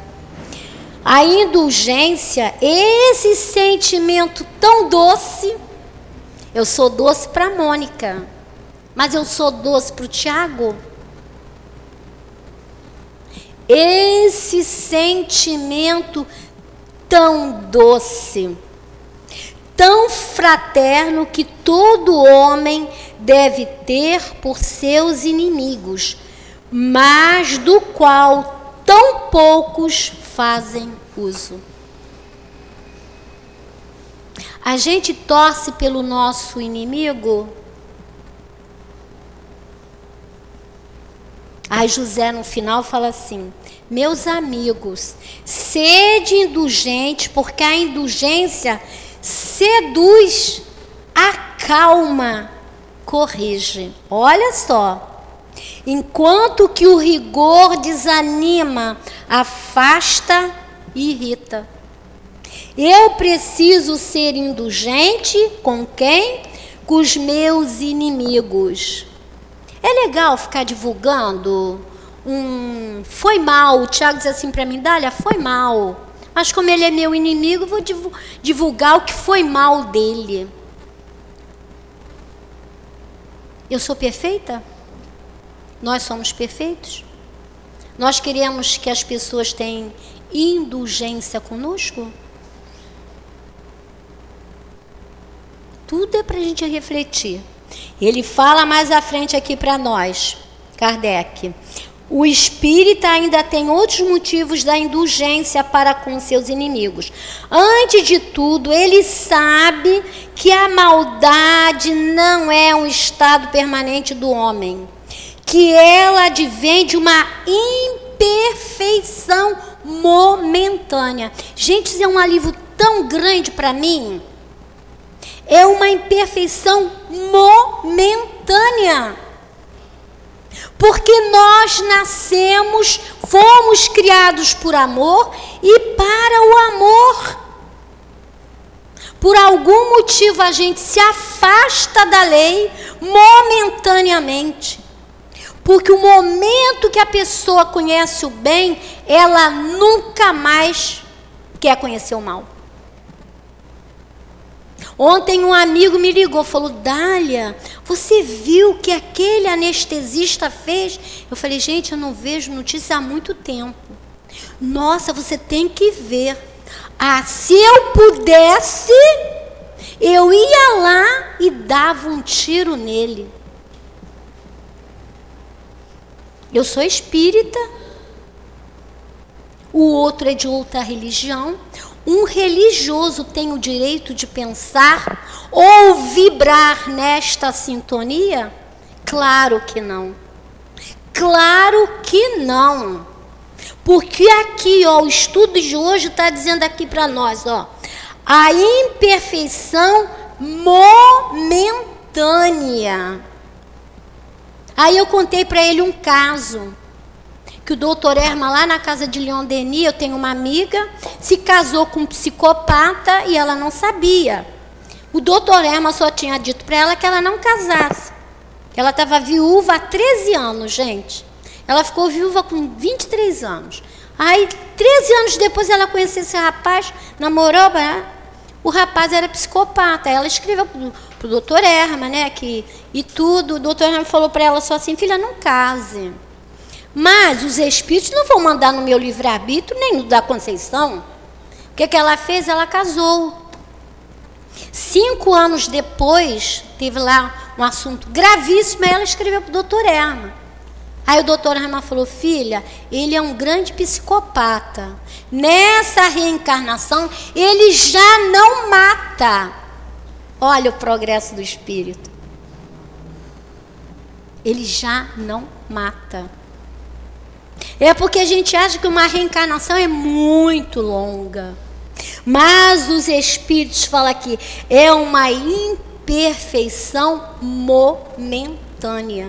A indulgência, esse sentimento tão doce. Eu sou doce para Mônica, mas eu sou doce para o Tiago. Esse sentimento tão doce tão fraterno que todo homem deve ter por seus inimigos, mas do qual tão poucos fazem uso. A gente torce pelo nosso inimigo. Aí José no final fala assim: Meus amigos, sede indulgente, porque a indulgência seduz, acalma, corrige. Olha só. Enquanto que o rigor desanima, afasta e irrita. Eu preciso ser indulgente com quem? Com os meus inimigos. É legal ficar divulgando um foi mal. O Tiago diz assim para mim, Dália, foi mal. Mas como ele é meu inimigo, vou divulgar o que foi mal dele. Eu sou perfeita? Nós somos perfeitos? Nós queremos que as pessoas tenham indulgência conosco? Tudo é para a gente refletir. Ele fala mais à frente aqui para nós, Kardec. O espírita ainda tem outros motivos da indulgência para com seus inimigos. Antes de tudo, ele sabe que a maldade não é um estado permanente do homem, que ela advém de uma imperfeição momentânea. Gente, isso é um alívio tão grande para mim. É uma imperfeição momentânea. Porque nós nascemos, fomos criados por amor e para o amor. Por algum motivo a gente se afasta da lei momentaneamente. Porque o momento que a pessoa conhece o bem, ela nunca mais quer conhecer o mal. Ontem um amigo me ligou, falou: Dália, você viu o que aquele anestesista fez? Eu falei: gente, eu não vejo notícia há muito tempo. Nossa, você tem que ver. Ah, se eu pudesse, eu ia lá e dava um tiro nele. Eu sou espírita, o outro é de outra religião. Um religioso tem o direito de pensar ou vibrar nesta sintonia? Claro que não. Claro que não. Porque aqui, ó, o estudo de hoje está dizendo aqui para nós, ó, a imperfeição momentânea. Aí eu contei para ele um caso que o doutor Erma, lá na casa de Leon Denis, eu tenho uma amiga, se casou com um psicopata e ela não sabia. O doutor Erma só tinha dito para ela que ela não casasse. Ela estava viúva há 13 anos, gente. Ela ficou viúva com 23 anos. Aí, 13 anos depois, ela conheceu esse rapaz, namorou, né? o rapaz era psicopata. Ela escreveu para o doutor Erma, né? Que, e tudo. O doutor Erma falou para ela só assim: filha, não case. Mas os espíritos não vão mandar no meu livre-arbítrio, nem no da Conceição. O que, que ela fez? Ela casou. Cinco anos depois, teve lá um assunto gravíssimo, e ela escreveu para o doutor Erma. Aí o doutor Erma falou, filha, ele é um grande psicopata. Nessa reencarnação, ele já não mata. Olha o progresso do espírito. Ele já não mata. É porque a gente acha que uma reencarnação é muito longa. Mas os espíritos falam aqui, é uma imperfeição momentânea.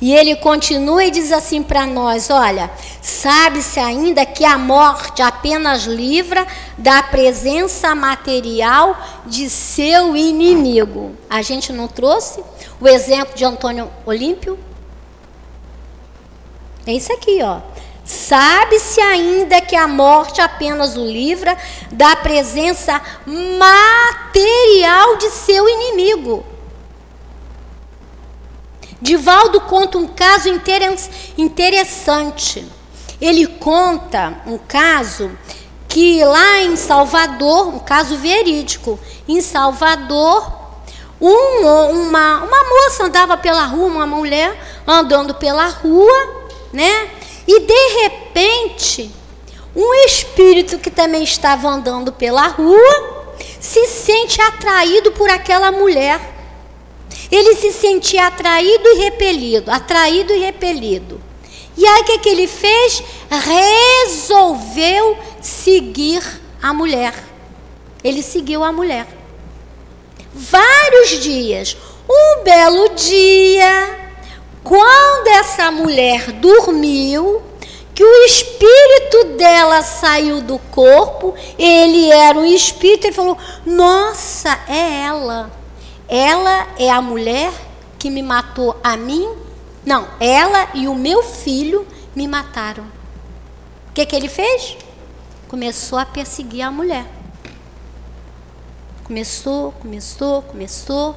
E ele continua e diz assim para nós: olha, sabe-se ainda que a morte apenas livra da presença material de seu inimigo. A gente não trouxe o exemplo de Antônio Olímpio? É isso aqui, ó. Sabe-se ainda que a morte apenas o livra da presença material de seu inimigo. Divaldo conta um caso interessante. Ele conta um caso que lá em Salvador, um caso verídico, em Salvador, um, uma, uma moça andava pela rua, uma mulher andando pela rua, né? E de repente, um espírito que também estava andando pela rua se sente atraído por aquela mulher. Ele se sentia atraído e repelido, atraído e repelido. E aí o que, que ele fez? Resolveu seguir a mulher. Ele seguiu a mulher. Vários dias. Um belo dia, quando essa mulher dormiu, que o espírito dela saiu do corpo, ele era um espírito, ele falou: Nossa, é ela. Ela é a mulher que me matou a mim. Não, ela e o meu filho me mataram. O que, que ele fez? Começou a perseguir a mulher. Começou, começou, começou.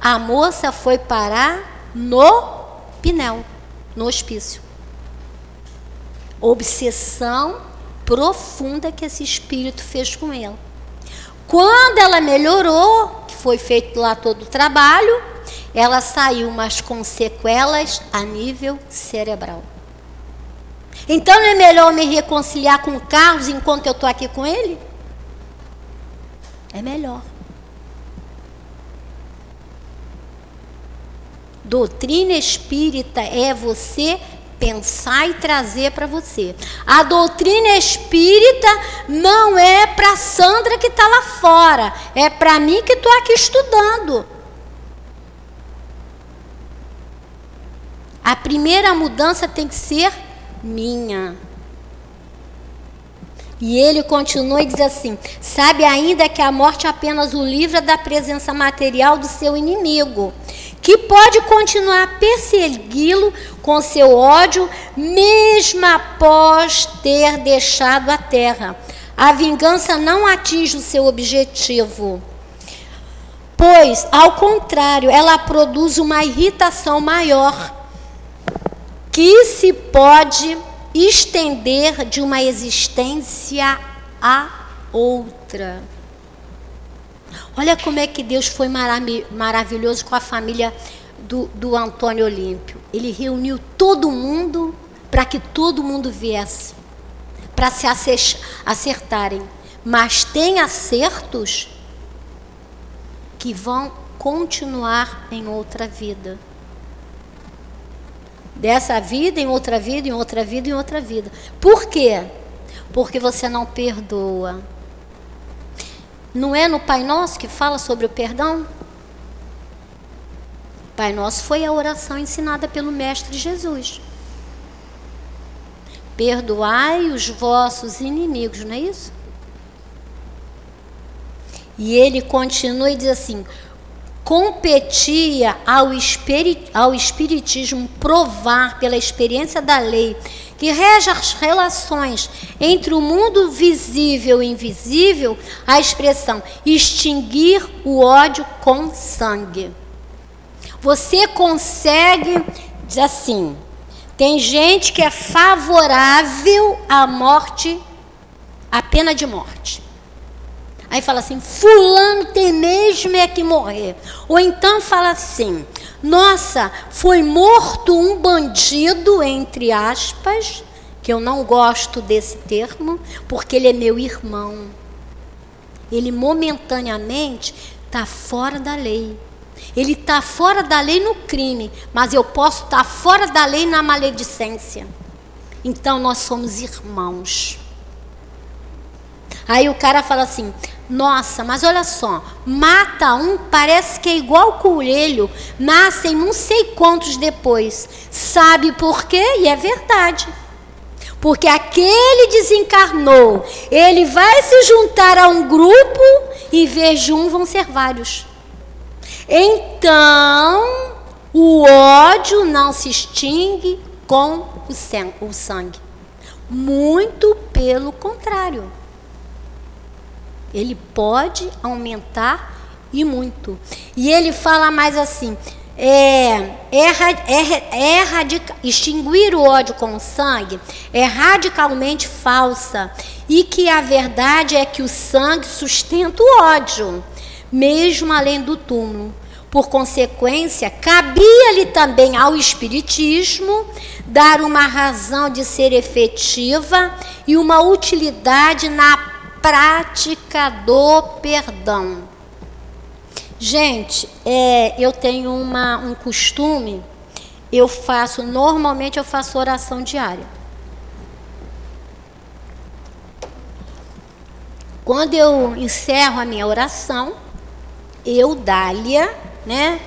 A moça foi parar no Pinel, no hospício. Obsessão profunda que esse espírito fez com ela. Quando ela melhorou, que foi feito lá todo o trabalho, ela saiu, mas com sequelas a nível cerebral. Então não é melhor me reconciliar com o Carlos enquanto eu estou aqui com ele? É melhor. Doutrina espírita é você pensar e trazer para você. A doutrina espírita não é para Sandra que está lá fora, é para mim que estou aqui estudando. A primeira mudança tem que ser minha. E ele continua e diz assim: sabe ainda que a morte apenas o livra da presença material do seu inimigo, que pode continuar a persegui-lo com seu ódio, mesmo após ter deixado a terra. a vingança não atinge o seu objetivo. Pois, ao contrário, ela produz uma irritação maior que se pode estender de uma existência a outra. Olha como é que Deus foi maravilhoso com a família do, do Antônio Olímpio. Ele reuniu todo mundo para que todo mundo viesse, para se acertarem. Mas tem acertos que vão continuar em outra vida. Dessa vida, em outra vida, em outra vida, em outra vida. Por quê? Porque você não perdoa. Não é no Pai Nosso que fala sobre o perdão? Pai Nosso foi a oração ensinada pelo Mestre Jesus. Perdoai os vossos inimigos, não é isso? E ele continua e diz assim: competia ao, espirit, ao Espiritismo provar, pela experiência da lei, que rege as relações entre o mundo visível e invisível, a expressão extinguir o ódio com sangue. Você consegue, diz assim, tem gente que é favorável à morte, à pena de morte. Aí fala assim: Fulano tem mesmo é que morrer. Ou então fala assim: Nossa, foi morto um bandido, entre aspas, que eu não gosto desse termo, porque ele é meu irmão. Ele momentaneamente está fora da lei. Ele está fora da lei no crime, mas eu posso estar tá fora da lei na maledicência. Então nós somos irmãos. Aí o cara fala assim: nossa, mas olha só, mata um, parece que é igual coelho, nascem não sei quantos depois. Sabe por quê? E é verdade. Porque aquele desencarnou, ele vai se juntar a um grupo e em vez de um vão ser vários. Então, o ódio não se extingue com o sangue. Muito pelo contrário ele pode aumentar e muito. E ele fala mais assim: é, é, radica, extinguir o ódio com o sangue é radicalmente falsa e que a verdade é que o sangue sustenta o ódio, mesmo além do túmulo. Por consequência, cabia-lhe também ao Espiritismo dar uma razão de ser efetiva e uma utilidade na prática do perdão. Gente, é, eu tenho uma, um costume, eu faço, normalmente eu faço oração diária. Quando eu encerro a minha oração, eu, Dália, né?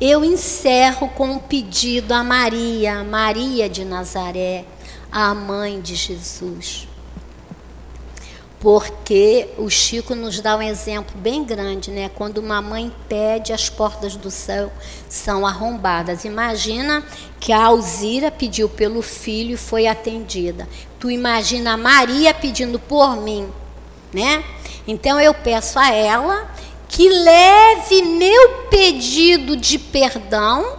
Eu encerro com um pedido a Maria, Maria de Nazaré, a mãe de Jesus porque o Chico nos dá um exemplo bem grande, né? Quando uma mãe pede, as portas do céu são arrombadas. Imagina que a Alzira pediu pelo filho e foi atendida. Tu imagina a Maria pedindo por mim, né? Então eu peço a ela que leve meu pedido de perdão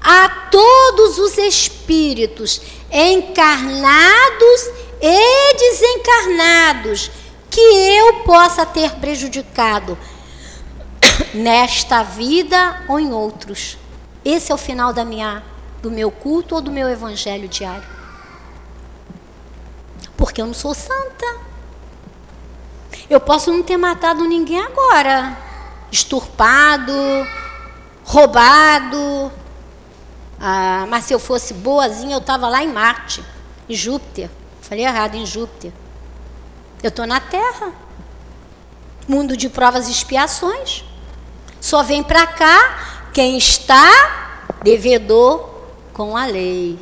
a todos os espíritos encarnados e desencarnados que eu possa ter prejudicado nesta vida ou em outros. Esse é o final da minha, do meu culto ou do meu evangelho diário. Porque eu não sou santa. Eu posso não ter matado ninguém agora, esturpado, roubado. Ah, mas se eu fosse boazinha, eu estava lá em Marte, em Júpiter. Falei errado, em Júpiter. Eu estou na Terra. Mundo de provas e expiações. Só vem para cá quem está devedor com a lei.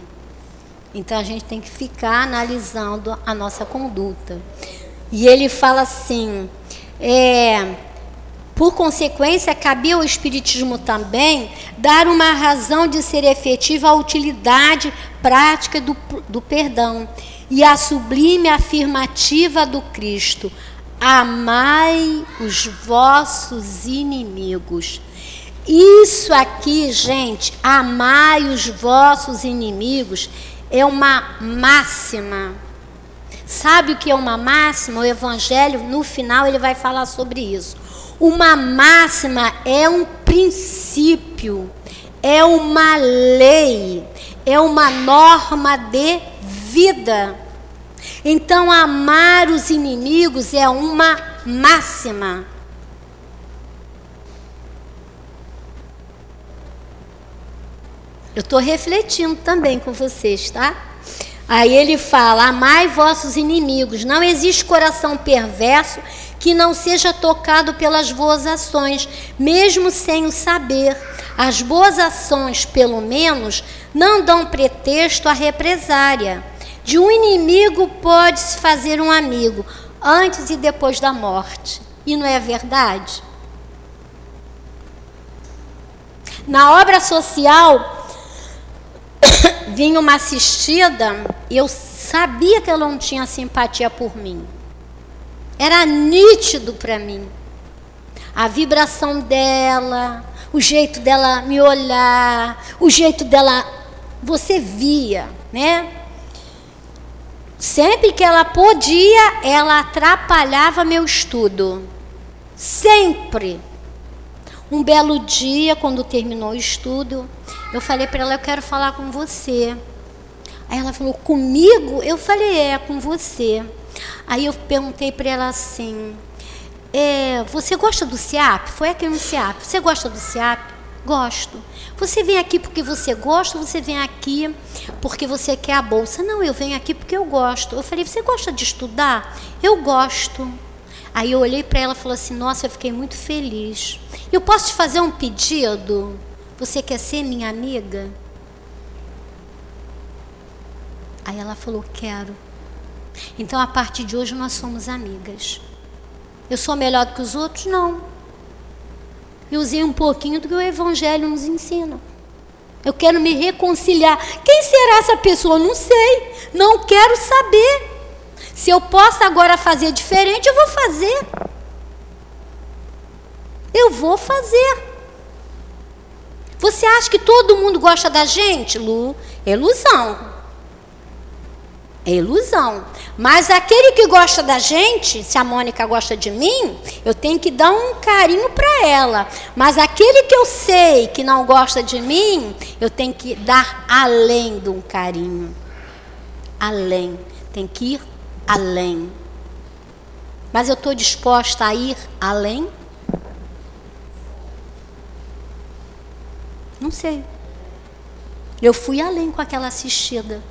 Então a gente tem que ficar analisando a nossa conduta. E ele fala assim: é, por consequência, cabia ao Espiritismo também dar uma razão de ser efetiva à utilidade prática do, do perdão e a sublime afirmativa do Cristo: amai os vossos inimigos. Isso aqui, gente, amai os vossos inimigos, é uma máxima. Sabe o que é uma máxima? O Evangelho, no final, ele vai falar sobre isso. Uma máxima é um princípio, é uma lei, é uma norma de vida. Então, amar os inimigos é uma máxima. Eu estou refletindo também com vocês, tá? Aí ele fala: Amai vossos inimigos. Não existe coração perverso que não seja tocado pelas boas ações, mesmo sem o saber. As boas ações, pelo menos, não dão pretexto à represária. De um inimigo pode-se fazer um amigo, antes e depois da morte. E não é verdade? Na obra social, vinha uma assistida, eu sabia que ela não tinha simpatia por mim. Era nítido para mim. A vibração dela, o jeito dela me olhar, o jeito dela. Você via, né? Sempre que ela podia, ela atrapalhava meu estudo. Sempre. Um belo dia, quando terminou o estudo, eu falei para ela: Eu quero falar com você. Aí ela falou: Comigo? Eu falei: É, com você. Aí eu perguntei para ela assim: é, Você gosta do CIAP? Foi aqui no CIAP. Você gosta do CIAP? Gosto. Você vem aqui porque você gosta você vem aqui porque você quer a bolsa? Não, eu venho aqui porque eu gosto. Eu falei: Você gosta de estudar? Eu gosto. Aí eu olhei para ela e falei assim: Nossa, eu fiquei muito feliz. Eu posso te fazer um pedido? Você quer ser minha amiga? Aí ela falou: Quero. Então, a partir de hoje, nós somos amigas. Eu sou melhor do que os outros? Não. Eu usei um pouquinho do que o Evangelho nos ensina. Eu quero me reconciliar. Quem será essa pessoa? Não sei. Não quero saber. Se eu posso agora fazer diferente, eu vou fazer. Eu vou fazer. Você acha que todo mundo gosta da gente, Lu? Ilusão. É ilusão. Mas aquele que gosta da gente, se a Mônica gosta de mim, eu tenho que dar um carinho para ela. Mas aquele que eu sei que não gosta de mim, eu tenho que dar além de um carinho. Além. Tem que ir além. Mas eu estou disposta a ir além? Não sei. Eu fui além com aquela assistida.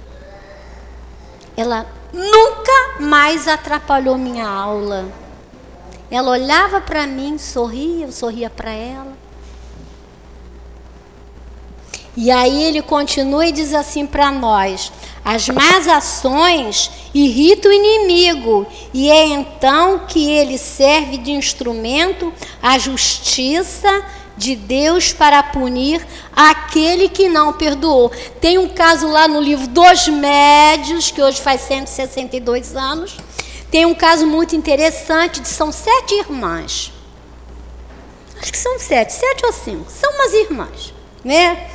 Ela nunca mais atrapalhou minha aula. Ela olhava para mim, sorria, eu sorria para ela. E aí ele continua e diz assim para nós: as más ações irritam o inimigo, e é então que ele serve de instrumento à justiça de Deus para punir aquele que não perdoou. Tem um caso lá no livro dos Médios, que hoje faz 162 anos. Tem um caso muito interessante, de, são sete irmãs. Acho que são sete, sete ou cinco. São umas irmãs, né?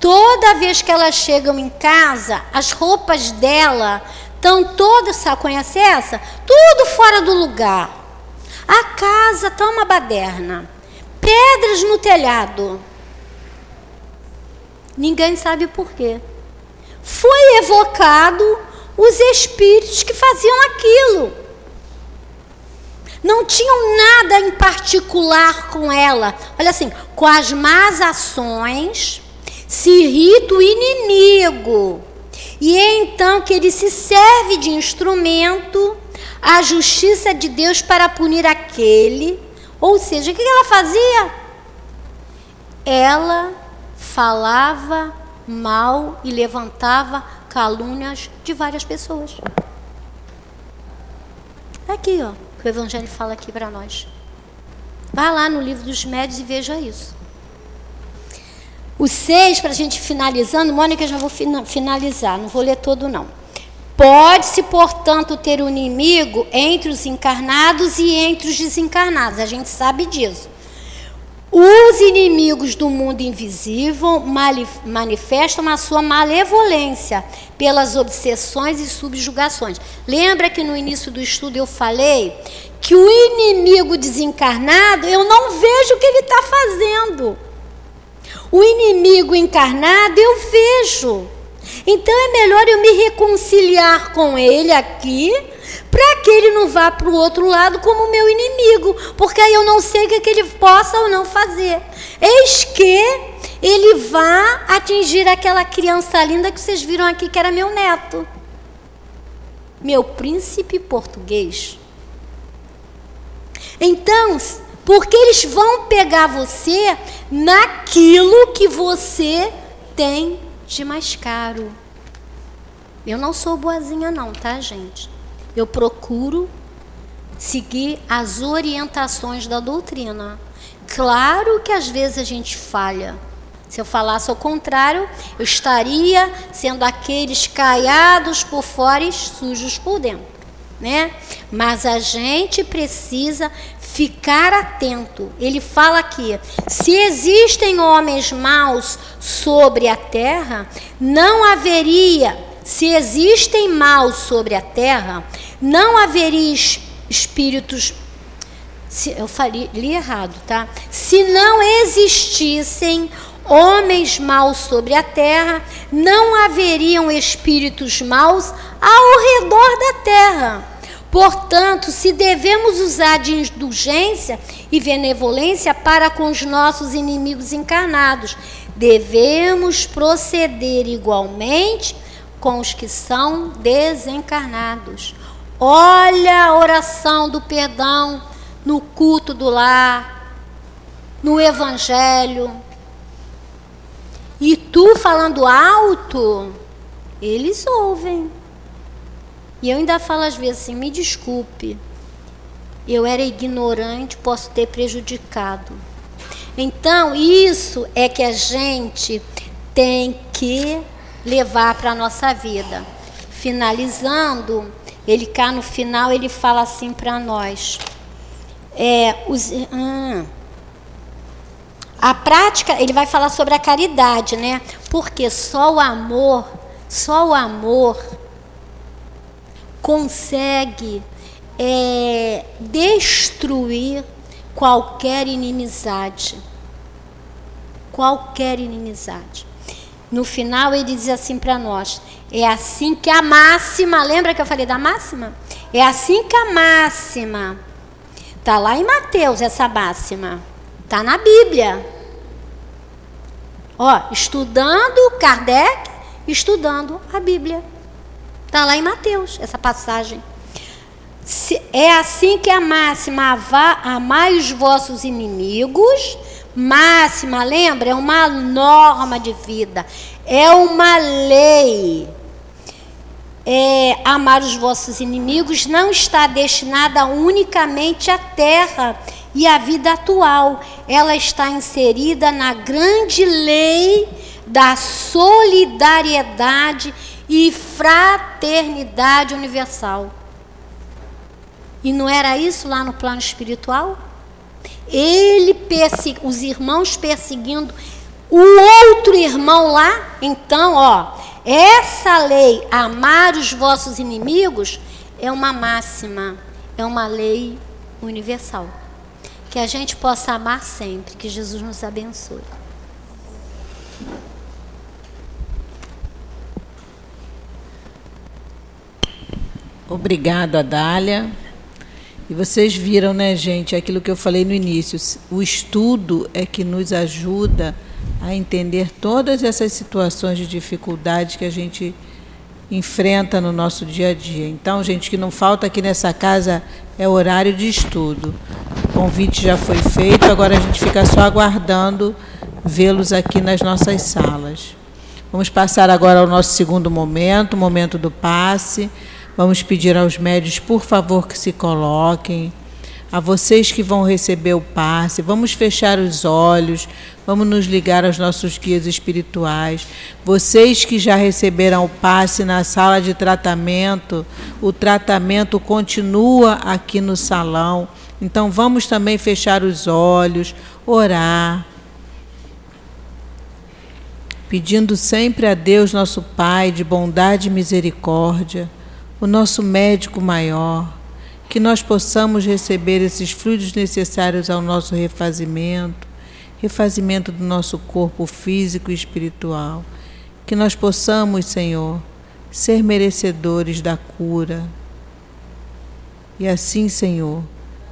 Toda vez que elas chegam em casa, as roupas dela estão todas, sabe, conhece essa? Tudo fora do lugar. A casa está uma baderna pedras no telhado. Ninguém sabe por quê. Foi evocado os espíritos que faziam aquilo. Não tinham nada em particular com ela. Olha assim, com as más ações se irrita o inimigo. E é então que ele se serve de instrumento à justiça de Deus para punir aquele ou seja, o que ela fazia? Ela falava mal e levantava calúnias de várias pessoas. Tá aqui, ó, o Evangelho fala aqui para nós. Vá lá no livro dos médios e veja isso. O seis, para a gente finalizando, Mônica, já vou finalizar, não vou ler todo não. Pode-se, portanto, ter um inimigo entre os encarnados e entre os desencarnados. A gente sabe disso. Os inimigos do mundo invisível manifestam a sua malevolência pelas obsessões e subjugações. Lembra que no início do estudo eu falei que o inimigo desencarnado, eu não vejo o que ele está fazendo. O inimigo encarnado, eu vejo. Então é melhor eu me reconciliar com ele aqui, para que ele não vá para o outro lado como meu inimigo, porque aí eu não sei o que, é que ele possa ou não fazer. Eis que ele vá atingir aquela criança linda que vocês viram aqui, que era meu neto. Meu príncipe português. Então, porque eles vão pegar você naquilo que você tem de mais caro. Eu não sou boazinha não, tá, gente? Eu procuro seguir as orientações da doutrina. Claro que às vezes a gente falha. Se eu falasse ao contrário, eu estaria sendo aqueles caiados por fora e sujos por dentro, né? Mas a gente precisa ficar atento. Ele fala aqui: se existem homens maus sobre a terra, não haveria, se existem maus sobre a terra, não haveria espíritos. Se, eu falei, li errado, tá? Se não existissem homens maus sobre a terra, não haveriam espíritos maus ao redor da terra. Portanto, se devemos usar de indulgência e benevolência para com os nossos inimigos encarnados, devemos proceder igualmente com os que são desencarnados. Olha a oração do perdão no culto do lar, no evangelho. E tu falando alto, eles ouvem. E eu ainda falo às vezes assim: me desculpe, eu era ignorante, posso ter prejudicado. Então, isso é que a gente tem que levar para a nossa vida. Finalizando, ele cá no final, ele fala assim para nós. É, os, hum, a prática, ele vai falar sobre a caridade, né? Porque só o amor, só o amor consegue é, destruir qualquer inimizade. Qualquer inimizade. No final, ele diz assim para nós: é assim que a máxima, lembra que eu falei da máxima? É assim que a máxima, está lá em Mateus essa máxima, está na Bíblia. Ó, estudando Kardec, estudando a Bíblia. Está lá em Mateus, essa passagem. É assim que a máxima, amai os vossos inimigos. Máxima, lembra? É uma norma de vida, é uma lei. É, amar os vossos inimigos não está destinada unicamente à terra e à vida atual. Ela está inserida na grande lei da solidariedade e fraternidade universal. E não era isso lá no plano espiritual? Ele os irmãos perseguindo o outro irmão lá. Então, ó, essa lei, amar os vossos inimigos, é uma máxima, é uma lei universal. Que a gente possa amar sempre. Que Jesus nos abençoe. Obrigado, Adália. E vocês viram, né, gente, aquilo que eu falei no início. O estudo é que nos ajuda a entender todas essas situações de dificuldade que a gente enfrenta no nosso dia a dia. Então, gente, que não falta aqui nessa casa é horário de estudo. O convite já foi feito, agora a gente fica só aguardando vê-los aqui nas nossas salas. Vamos passar agora ao nosso segundo momento, o momento do passe. Vamos pedir aos médios, por favor, que se coloquem. a vocês que vão receber o passe, vamos fechar os olhos, vamos nos ligar aos nossos guias espirituais. Vocês que já receberam o passe na sala de tratamento, o tratamento continua aqui no salão. Então vamos também fechar os olhos, orar, pedindo sempre a Deus, nosso Pai, de bondade e misericórdia, o nosso médico maior que nós possamos receber esses frutos necessários ao nosso refazimento, refazimento do nosso corpo físico e espiritual. Que nós possamos, Senhor, ser merecedores da cura. E assim, Senhor,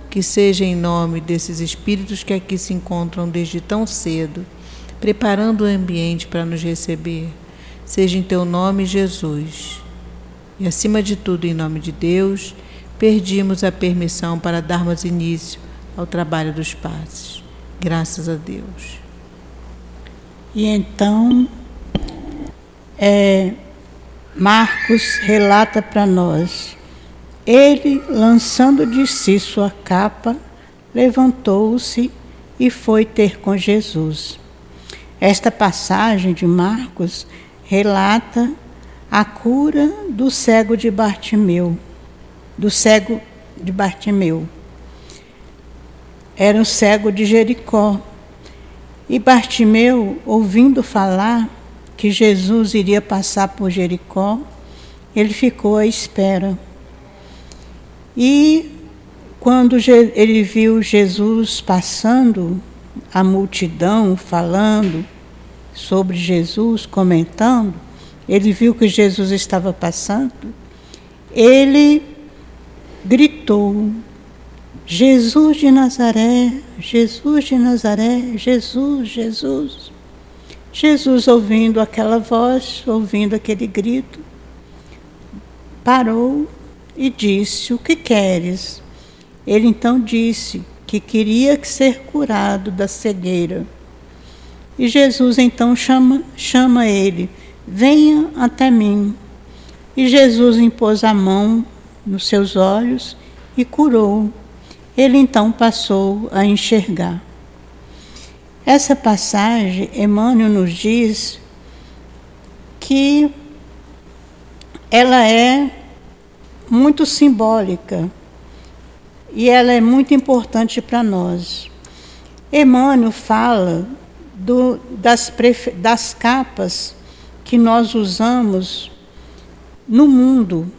que seja em nome desses espíritos que aqui se encontram desde tão cedo, preparando o ambiente para nos receber. Seja em teu nome, Jesus. E acima de tudo, em nome de Deus perdimos a permissão para darmos início ao trabalho dos passes. Graças a Deus. E então, é, Marcos relata para nós: ele, lançando de si sua capa, levantou-se e foi ter com Jesus. Esta passagem de Marcos relata a cura do cego de Bartimeu do cego de Bartimeu. Era um cego de Jericó. E Bartimeu, ouvindo falar que Jesus iria passar por Jericó, ele ficou à espera. E quando ele viu Jesus passando, a multidão falando sobre Jesus, comentando, ele viu que Jesus estava passando, ele gritou: Jesus de Nazaré, Jesus de Nazaré, Jesus, Jesus. Jesus, ouvindo aquela voz, ouvindo aquele grito, parou e disse: O que queres? Ele então disse que queria ser curado da cegueira. E Jesus então chama, chama ele: Venha até mim. E Jesus impôs a mão nos seus olhos e curou. Ele então passou a enxergar. Essa passagem, Emmanuel nos diz que ela é muito simbólica e ela é muito importante para nós. Emmanuel fala do, das, das capas que nós usamos no mundo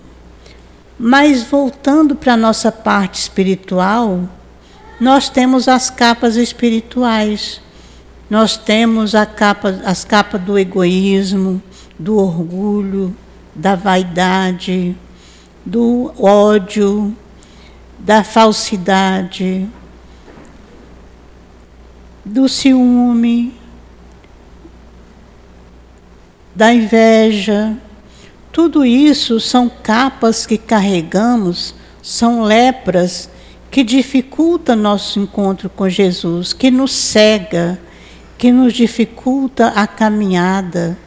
mas voltando para a nossa parte espiritual, nós temos as capas espirituais. Nós temos capa, as capas do egoísmo, do orgulho, da vaidade, do ódio, da falsidade, do ciúme, da inveja, tudo isso são capas que carregamos, são lepras que dificultam nosso encontro com Jesus, que nos cega, que nos dificulta a caminhada.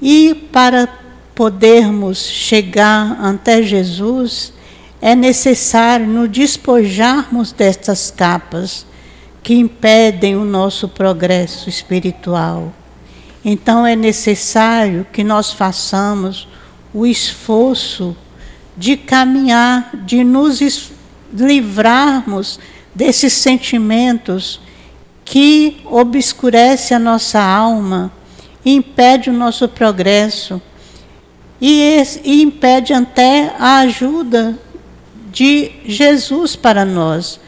E para podermos chegar até Jesus, é necessário nos despojarmos destas capas que impedem o nosso progresso espiritual. Então é necessário que nós façamos o esforço de caminhar, de nos livrarmos desses sentimentos que obscurece a nossa alma, impede o nosso progresso e, e impede até a ajuda de Jesus para nós.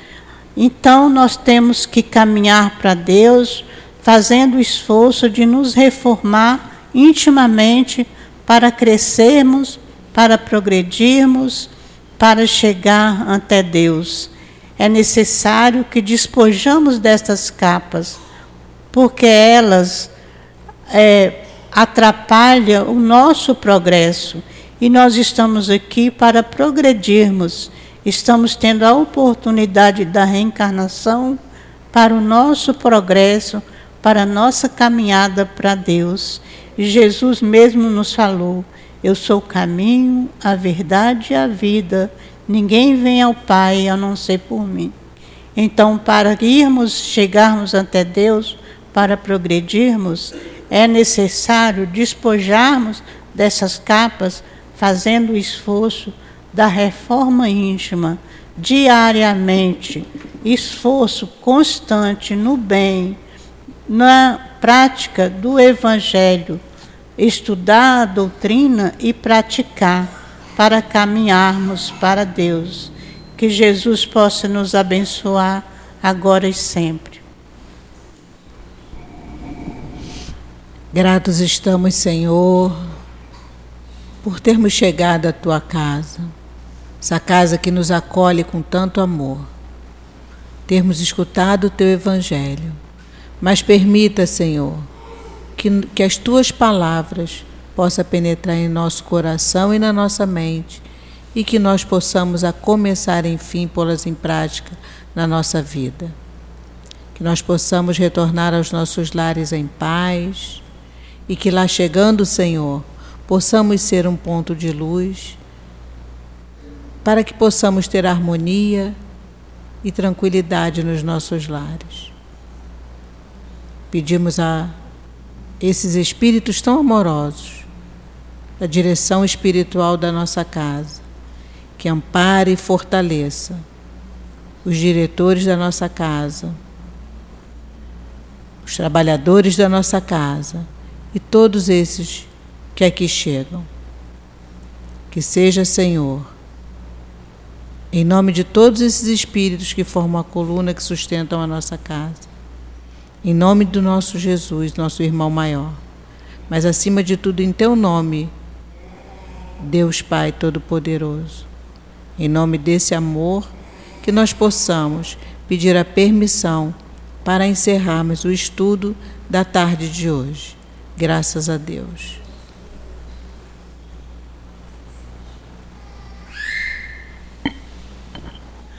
Então nós temos que caminhar para Deus fazendo o esforço de nos reformar intimamente para crescermos, para progredirmos, para chegar até Deus. É necessário que despojamos destas capas, porque elas é, atrapalham o nosso progresso e nós estamos aqui para progredirmos. Estamos tendo a oportunidade da reencarnação para o nosso progresso, para a nossa caminhada para Deus. Jesus mesmo nos falou: Eu sou o caminho, a verdade e a vida. Ninguém vem ao Pai a não ser por mim. Então, para irmos, chegarmos até Deus, para progredirmos, é necessário despojarmos dessas capas, fazendo o esforço da reforma íntima diariamente, esforço constante no bem, na prática do Evangelho, estudar a doutrina e praticar para caminharmos para Deus. Que Jesus possa nos abençoar agora e sempre. Gratos estamos, Senhor, por termos chegado à tua casa, essa casa que nos acolhe com tanto amor, termos escutado o teu evangelho. Mas permita, Senhor, que, que as tuas palavras possam penetrar em nosso coração e na nossa mente e que nós possamos a começar, enfim, pô-las em prática na nossa vida. Que nós possamos retornar aos nossos lares em paz e que lá chegando, Senhor, possamos ser um ponto de luz para que possamos ter harmonia e tranquilidade nos nossos lares. Pedimos a esses espíritos tão amorosos, da direção espiritual da nossa casa, que ampare e fortaleça os diretores da nossa casa, os trabalhadores da nossa casa e todos esses que aqui chegam. Que seja, Senhor, em nome de todos esses espíritos que formam a coluna que sustentam a nossa casa, em nome do nosso Jesus, nosso irmão maior, mas acima de tudo em teu nome, Deus Pai Todo-Poderoso, em nome desse amor, que nós possamos pedir a permissão para encerrarmos o estudo da tarde de hoje. Graças a Deus.